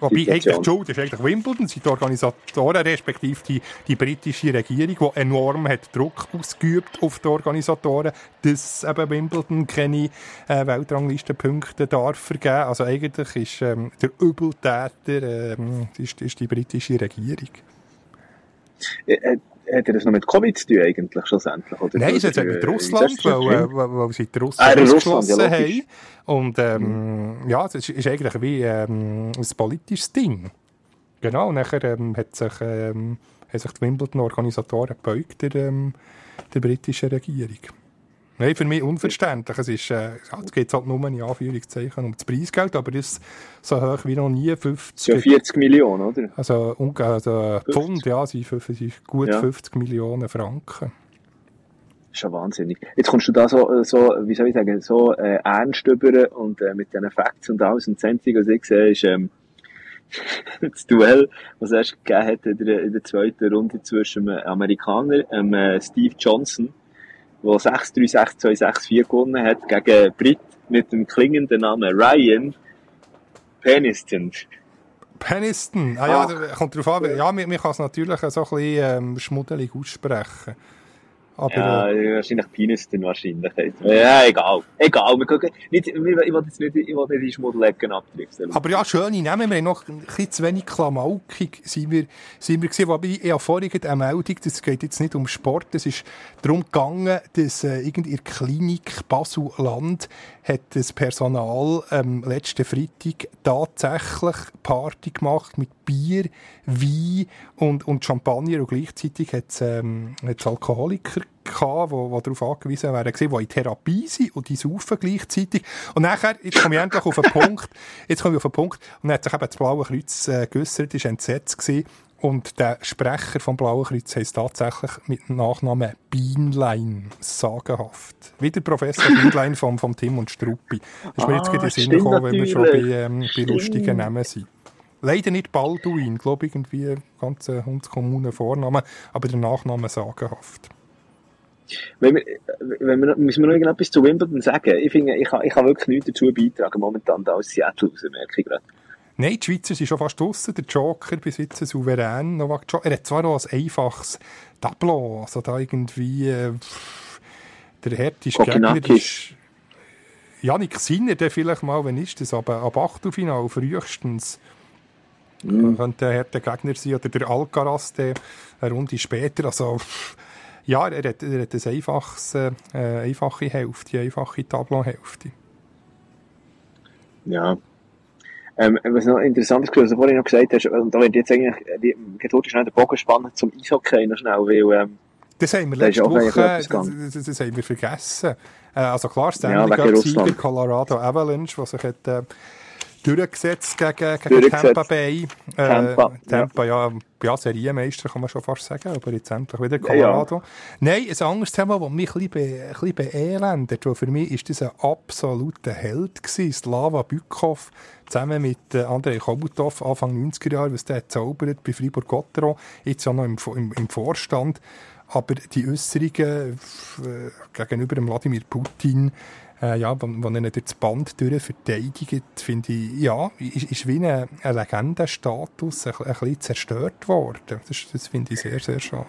Wobei eigentlich die Schuld ist eigentlich Wimbledon, sind die Organisatoren, respektive die, die britische Regierung, die enorm hat Druck ausgeübt auf die Organisatoren, dass eben Wimbledon keine äh, Weltranglistenpunkte darf vergeben. Also eigentlich ist ähm, der Übeltäter ähm, ist, ist die britische Regierung. Äh, äh, hat er das noch mit Covid zu tun eigentlich schlussendlich? Oder Nein, es hat mit Russland, weil, äh, weil sie die Russen ah, ausgeschlossen ja, haben. Und ähm, mhm. ja, es ist, ist, eigentlich wie ähm, ein politisches Ding. Genau, und nachher ähm, hat sich, ähm, haben sich die Wimbledon-Organisatoren gebeugt der, ähm, der britischen Regierung. Nein, für mich unverständlich. Es, ist, äh, es geht halt nur in Anführungszeichen um das Preisgeld, aber das ist so hoch wie noch nie. 50, ja 40 Millionen, oder? Also, also Pfund, ja, sind, sind gut ja. 50 Millionen Franken. Das ist ja wahnsinnig. Jetzt kommst du da so, so wie soll ich sagen, so äh, ernst über und äh, mit diesen Facts und alles. Und das Einzige, was ich sehe, ist ähm, das Duell, was es erst gegeben hat in der, in der zweiten Runde zwischen einem Amerikaner, ähm, Steve Johnson, der 6-3-6-2-6-4 gewonnen hat gegen Brit mit dem klingenden Namen Ryan Peniston. Peniston, ah ja, kommt drauf an. Ja, man, man kann es natürlich so ein bisschen ähm, schmuddelig aussprechen. Aber, ja, äh, wahrscheinlich Piniston wahrscheinlich. Ja, egal. Egal. Wir gucken, nicht, ich will jetzt nicht, ich will nicht in Schmuddelecken abdriften. Aber ja, schöne Namen. Wir haben noch ein bisschen zu wenig klamaukig sind wir, sind wir gewesen. Wobei, ich habe vorhin eine Meldung, das geht jetzt nicht um Sport, es ist darum gegangen, dass äh, irgendwie in der Klinik Basel-Land hat das Personal ähm, letzten Freitag tatsächlich Party gemacht mit Bier, Wein und, und Champagner. Und gleichzeitig hat es ähm, Alkoholiker gehabt, die, darauf angewiesen wären, die in Therapie sind und die saufen gleichzeitig. Und nachher, jetzt komme ich endlich auf den Punkt, jetzt komme ich auf den Punkt, und dann hat sich eben das Blaue Kreuz äh, geäussert, ist entsetzt gewesen, und der Sprecher vom Blauen Kreuz heisst tatsächlich mit Nachnamen Bienlein. Sagenhaft. Wieder Professor Bienlein vom, vom Tim und Struppi. Das ist mir jetzt Ah, gerade in den Sinn gekommen, wenn wir schon bei, ähm, bei lustigen Namen sind. Leider nicht Balduin, glaube ich, irgendwie ganz äh, hundskommuner Vorname, aber der Nachname sagenhaft. Wenn wir, wenn wir, müssen wir noch irgendetwas zu Wimbledon sagen? Ich finde, ich kann, ich kann wirklich nichts dazu beitragen, momentan da aus Seattle raus, merke ich gerade. Nein, die Schweizer sind schon fast draussen. Der Joker bis jetzt souverän. Novak Djo- Er hat zwar noch ein einfaches Tableau, also da irgendwie äh, der härteste Gegner ist Janik Sinner, der vielleicht mal, wenn ist das, aber ab Achtelfinal frühestens Mhm. könnte der harte Gegner sein. Oder der Alcaraz, der eine Runde später. Also, ja, er hat, er hat ein einfaches, äh, einfache Hälfte, eine einfache Tableau-Hälfte. Ja. Ähm, was noch interessant ist, was du vorhin noch gesagt hast, und da wird jetzt eigentlich, die, heute schnell den Bogen spannen zum Eishockey noch schnell, weil, ähm, Das haben wir letzte eigentlich Woche, das, das, das haben wir vergessen. Äh, also klar, Ja, Stanley wegen Cup-Sieger Russland. Colorado Avalanche, was sich hat, äh, durchgesetzt gegen, gegen Durchgesetzt. Tampa Bay. Äh, Tampa, Tampa ja. ja, Serienmeister kann man schon fast sagen, aber jetzt endlich wieder Ja, ja. Colorado. Nein, ein anderes Thema, das mich ein bisschen, be, ein bisschen beelendet, weil für mich ist das ein absoluter Held gewesen. Slava Bykov zusammen mit äh, Andrei Chobutov Anfang 90er Jahre, was der zaubert bei Fribourg-Gottero, jetzt ja noch im, im, im Vorstand. Aber die Äußerungen äh, gegenüber dem Wladimir Putin, äh, ja, wenn, wenn er das Band durch verteidigt, finde ich, ja, ist, ist wie ein, ein Legendenstatus ein, ein bisschen zerstört worden. Das, das finde ich sehr, sehr schade.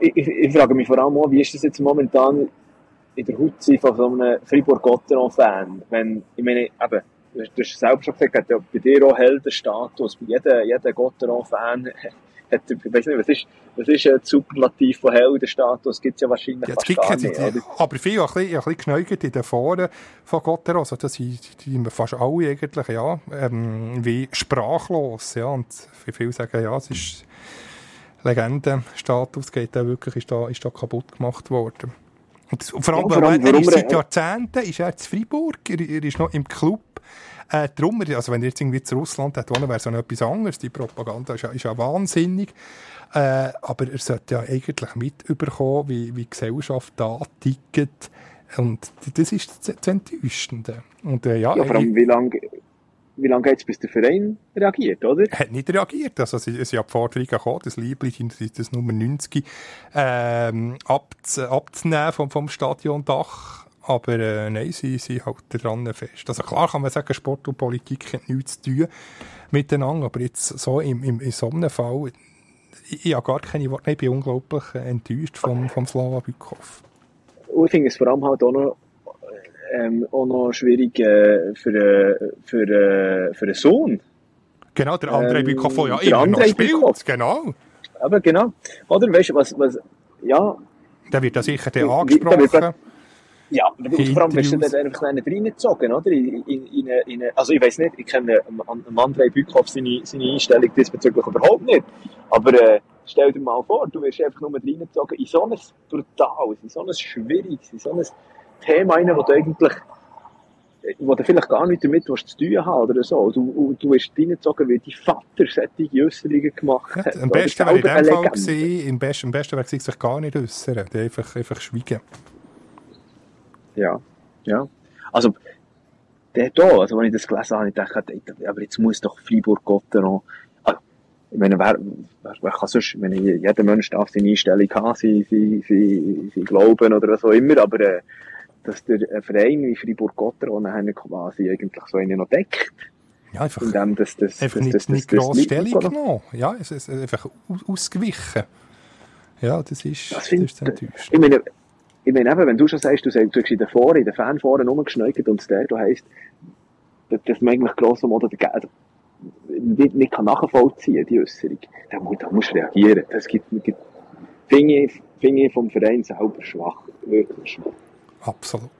ich, ich, ich frage mich vor allem auch, wie ist das jetzt momentan in der Haut von so einem Fribourg-Gotteron-Fan? Wenn, ich meine, eben, du hast- selbst schon gesagt, bei dir auch Heldenstatus. Bei jedem, jedem Gotteron-Fan hat, ich weiß nicht, was ist, was ist ein Superlativ von Heldenstatus? Gibt's ja wahrscheinlich Ja, fast gar nicht, oder? aber viele auch ein bisschen, ein bisschen geschneugert in den Foren von Gottero. Also das sind, die fast alle eigentlich, ja, ähm, wie sprachlos, ja. Und viele sagen, ja, es ist Legendenstatus, geht da wirklich, ist da, ist da kaputt gemacht worden. Und, das, und vor allem, Ja, vor allem, er, ist warum- seit Jahrzehnten ist er in Freiburg, er, er ist noch im Club. Äh, drum, also wenn er jetzt irgendwie zu Russland hätte wollen, wäre noch etwas anderes. Die Propaganda ist ja, ist ja wahnsinnig. Äh, aber er sollte ja eigentlich mitbekommen, wie, wie die Gesellschaft da tickt. Und das ist das, Enttäuschende. Und äh, ja, Ja, vor allem, wie lange wie lang geht es, bis der Verein reagiert, oder? er hat nicht reagiert. Also, es, sind ja die Forderungen gekommen, das Liebling, das, das Nummer 90, ähm, abz, abzunehmen vom, vom Stadiondach. Aber äh, nein, sie, sie halten dran fest. Also klar kann man sagen, Sport und Politik haben nichts zu tun miteinander, aber jetzt so im, im, in so einem Fall, ich, ich habe gar keine Worte, ich bin unglaublich äh, enttäuscht vom, vom Slava Bykov. Und ich finde es vor allem halt auch noch, ähm, auch noch schwierig äh, für, äh, für, äh, für einen Sohn. Genau, der Andrei Ähm, Bykov, der ja der immer noch Andrei spielt, Bykov. genau. Aber genau. Oder weißt du, was, was, ja, Der wird ja sicher da wird angesprochen. Ja, und vor allem wirst du dann einfach reingezogen, oder? In, in, in, in, also ich weiß nicht, ich kenne Andrei Bükhoff seine, seine Einstellung diesbezüglich überhaupt nicht. Aber äh, stell dir mal vor, du wirst einfach nur reingezogen in so ein brutales, in so ein schwieriges, in so ein Thema rein, wo du eigentlich wo du vielleicht gar nicht damit was zu tun haben oder so. Du, du, wirst reingezogen, weil dein Vater solche Äußerungen gemacht hat. Ja, am besten wäre in dem Fall gewesen, im besten, am besten wäre gewesen, sich gar nicht äußern, einfach, einfach schweigen. Ja, ja. Also, der da, also wenn ich das gelesen habe, ich dachte, aber jetzt muss doch Freiburg-Gotteron, also, ich meine, wer, wer, wer kann sonst, ich meine, jeder Mensch darf seine Einstellung haben, sein, sein, sein, sein Glauben oder was auch immer, aber, äh, dass der äh, Verein wie Freiburg-Gotteron dann quasi eigentlich so einen noch deckt, Ja, einfach, indem das, das, einfach das, nicht, das, das, nicht das gross Lied- Stellung genommen. Ja, es ist einfach aus, ausgewichen. Ja, das ist, Das das find- ist enttäuscht. Ich meine, ich meine eben, wenn du schon sagst, du, sagst, in den Foren, in den Fanforen rumgeschneugt und es der, du heisst, dass man eigentlich grosser Modo der also, nicht, nicht kann nachvollziehen, die Äußerung, dann, mu- dann musst du reagieren. Das gibt, gibt finde ich, vom Verein selber schwach. Wirklich schwach. Absolut.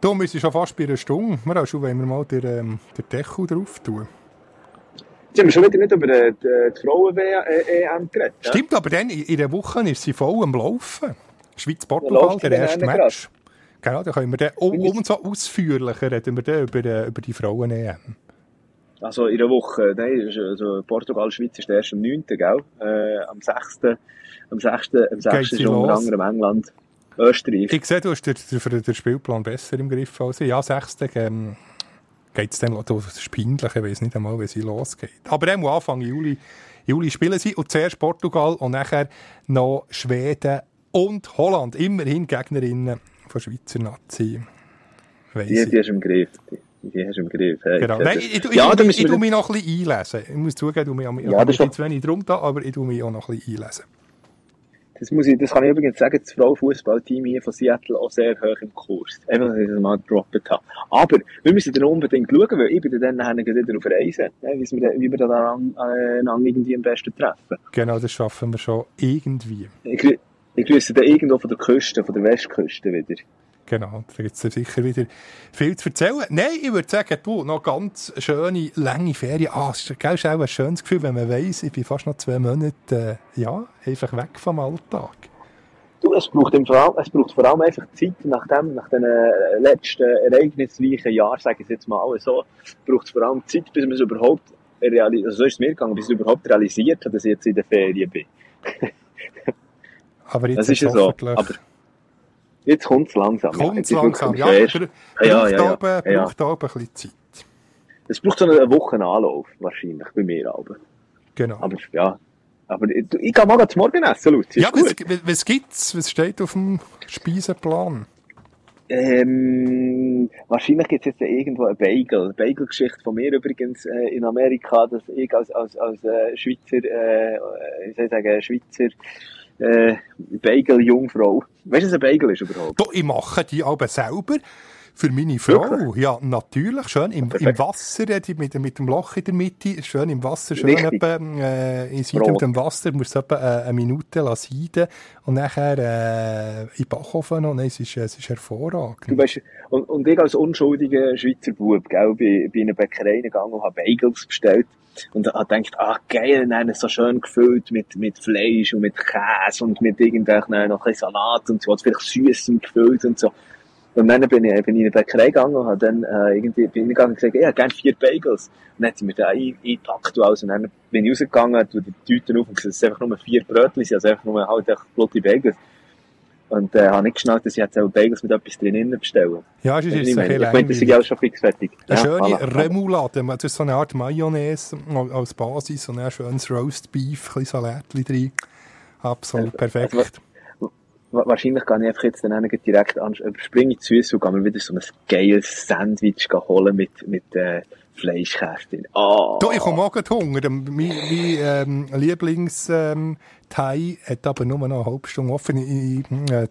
Wir sind schon fast bei einer Stunde. Wir haben schon, wenn wir mal den, ähm, den Deckel drauf tun. Jetzt haben wir schon wieder nicht über die, die, die Frauen-EM geredet. ja? Stimmt, aber dann in in der Woche ist sie voll am Laufen. Schweiz-Portugal, der erste Match. Genau, da können wir dann um, umso ausführlicher reden wir dann über, äh, über die Frauen-EM. Also in einer Woche, nein, also Portugal-Schweiz ist der erst am 9., gell? Äh, am 6., am 6., am 6. Geht's ist unter anderem England, Österreich. Ich sehe, du hast den, den, den Spielplan besser im Griff als ich. Ja, 6. Ähm, geht es dann los. Das ist peinlich, ich weiß nicht einmal, wie sie losgeht. Aber dann Anfang Juli, Juli spielen sie. Und zuerst Portugal und nachher noch Schweden und Holland. Immerhin Gegnerinnen von Schweizer Nazi. Weiss Die, ich. die hast du im Griff. Die, die hast du im Griff. Hey, Genau. Nein, ich, ich, ja, ich, ich, ich tue mich noch ein bisschen einlesen. Ich muss zugeben, ich tue mich, Ja, ich doch- zu wenig drum da, aber ich tue mich auch noch ein bisschen einlesen. Das, muss ich, das kann ich übrigens sagen, das Frauenfußballteam hier von Seattle auch sehr hoch im Kurs. Einfach, dass ich das mal gedroppt habe. Aber wir müssen dann unbedingt schauen, weil ich bin dann nachher wieder auf Reisen, ne, wie wir, da dann äh, irgendwie am besten treffen. Genau, das schaffen wir schon irgendwie. Ich, ich grüße dann irgendwo von der Küste, von der Westküste wieder. Genau, da gibt es sicher wieder viel zu erzählen. Nein, ich würde sagen, du, noch ganz schöne, lange Ferien. Ah, es ist, gell, ist auch ein schönes Gefühl, wenn man weiss, ich bin fast noch zwei Monate, äh, ja, einfach weg vom Alltag. Du, es braucht, im vor allem, es braucht vor allem einfach Zeit, nach dem, nach den äh, letzten ereignisreichen Jahren, sage ich es jetzt mal so, braucht es vor allem Zeit, bis man es überhaupt realisiert, also so ist es mir gegangen, bis ich überhaupt realisiert habe, dass ich jetzt in der Ferien bin. Aber jetzt Das ist ja so. Aber jetzt kommt es langsam. kommt es langsam. Ja, fair. br- Ja, braucht ja, ja. Ja. braucht aber ein bisschen Zeit. Es braucht so eine Woche Anlauf, wahrscheinlich, bei mir aber. Genau. Aber ja. Aber ich, ich kann mal zum Morgen essen, Luzi. ja, was, was gibt's? Was steht auf dem Speisenplan? Ähm, wahrscheinlich gibt es jetzt irgendwo eine Bagel. Eine Bagel-Geschichte von mir übrigens äh, in Amerika, dass ich als, als, als äh, Schweizer, äh, soll ich sagen, Schweizer äh, Bagel-Jungfrau. Weißt du, was ein Bagel ist überhaupt? Du, ich mache die aber selber für meine Frau. Wirklich? Ja, natürlich. Schön im, im. Wasser, äh, mit, mit dem Loch in der Mitte. Schön im Wasser, schön etwa, äh, in siedendem Wasser. Muss etwa äh, eine Minute lassen und nachher äh, in Backofen. Und es ist, es ist hervorragend. Du weißt, und, und ich als unschuldiger Schweizer Bub, gell, bin, bin in eine Bäckerei gegangen und habe Bagels bestellt. Und habe gedacht, ah, geil, dann so schön gefüllt mit, mit Fleisch und mit Käse und mit irgendwelchen, äh, noch ein Salat und so, vielleicht süß und gefüllt und so. Und dann bin ich, bin ich in eine Bäckerei gegangen und habe dann, äh, irgendwie, bin ich gegangen und gesagt, ich hätte gerne vier Bagels. Und dann hat sie mir da ein- eingepackt und alles. Und dann bin ich rausgegangen, tue die Tüten auf und gesagt, es sind einfach nur vier Brötchen, sind, also einfach nur halt blotte Bagels. Und, äh, habe nicht geschnallt, dass ich jetzt auch Bagels mit etwas drin bestellen. Ja, es ist, Ich meine, ich meine, das ist ja auch schon fix fertig. Eine Ja, schöne voilà. Remoulade. Das ist so eine Art Mayonnaise als Basis und ein schönes Roast Beef, ein bisschen Salatchen drin. Absolut perfekt. also, Wahrscheinlich kann ich einfach jetzt dann direkt an, ich die Süße und gehe mir wieder so ein geiles Sandwich holen mit, mit, äh, Fleischkäse drin. Oh. Du, ich komme auch gerade Hunger. Mein, mein ähm, Lieblings-Thai ähm, hat aber nur noch eine halbe Stunde offen. Ich, ich, äh,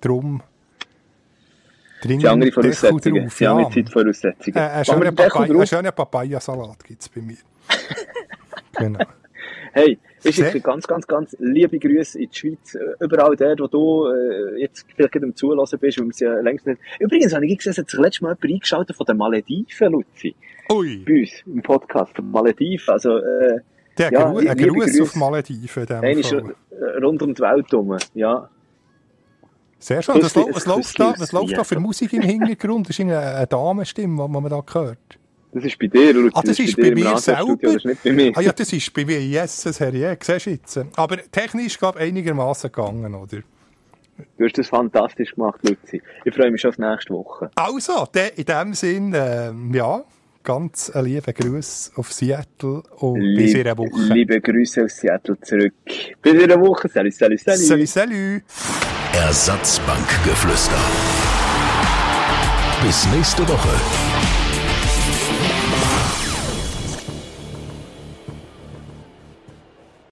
dringend Die andere Voraussetzungen. drauf, Die ja. andere Zeitvoraussetzungen. Äh, ein Machen wir schöner Papaya- Papayasalat gibt es bei mir. genau. Hey, Sehr- jetzt ganz, ganz, ganz liebe Grüße in die Schweiz. Äh, Überall dort, wo du äh, jetzt vielleicht am Zulassen bist, weil wir es ja längst nicht... Übrigens habe ich gesehen, es hat sich letztes Mal jemand eingeschaltet von den Malediven, Luzi. Ui, Bei uns im Podcast von Malediven. Also, äh, der Ja, Gru Gruß Grüße. auf Malediven. in dem einer ist äh, rund um die Welt herum. Ja. Sehr schön. Was, läuft da, Küssli was läuft da für Musik im Hintergrund? Das ist eine, eine Damenstimme, die man da hört. Das ist bei dir, Luzi. Ah, das ist dir bei im mir selber? Das ist nicht bei mir. Ah ja, das ist bei mir, yes, Herr, siehst du jetzt. Aber technisch, glaube ich, einigermaßen gegangen, oder? Du hast das fantastisch gemacht, Luzi. Ich freue mich schon auf nächste Woche. Also, de, in dem Sinn, ähm, ja, ganz ein lieber Gruß auf Seattle und bis in einer Woche. Liebe Grüße aus Seattle zurück. Bis in einer Woche. Salut, salut, salut. Salut, salut. Ersatzbankgeflüster. Bis nächste Woche.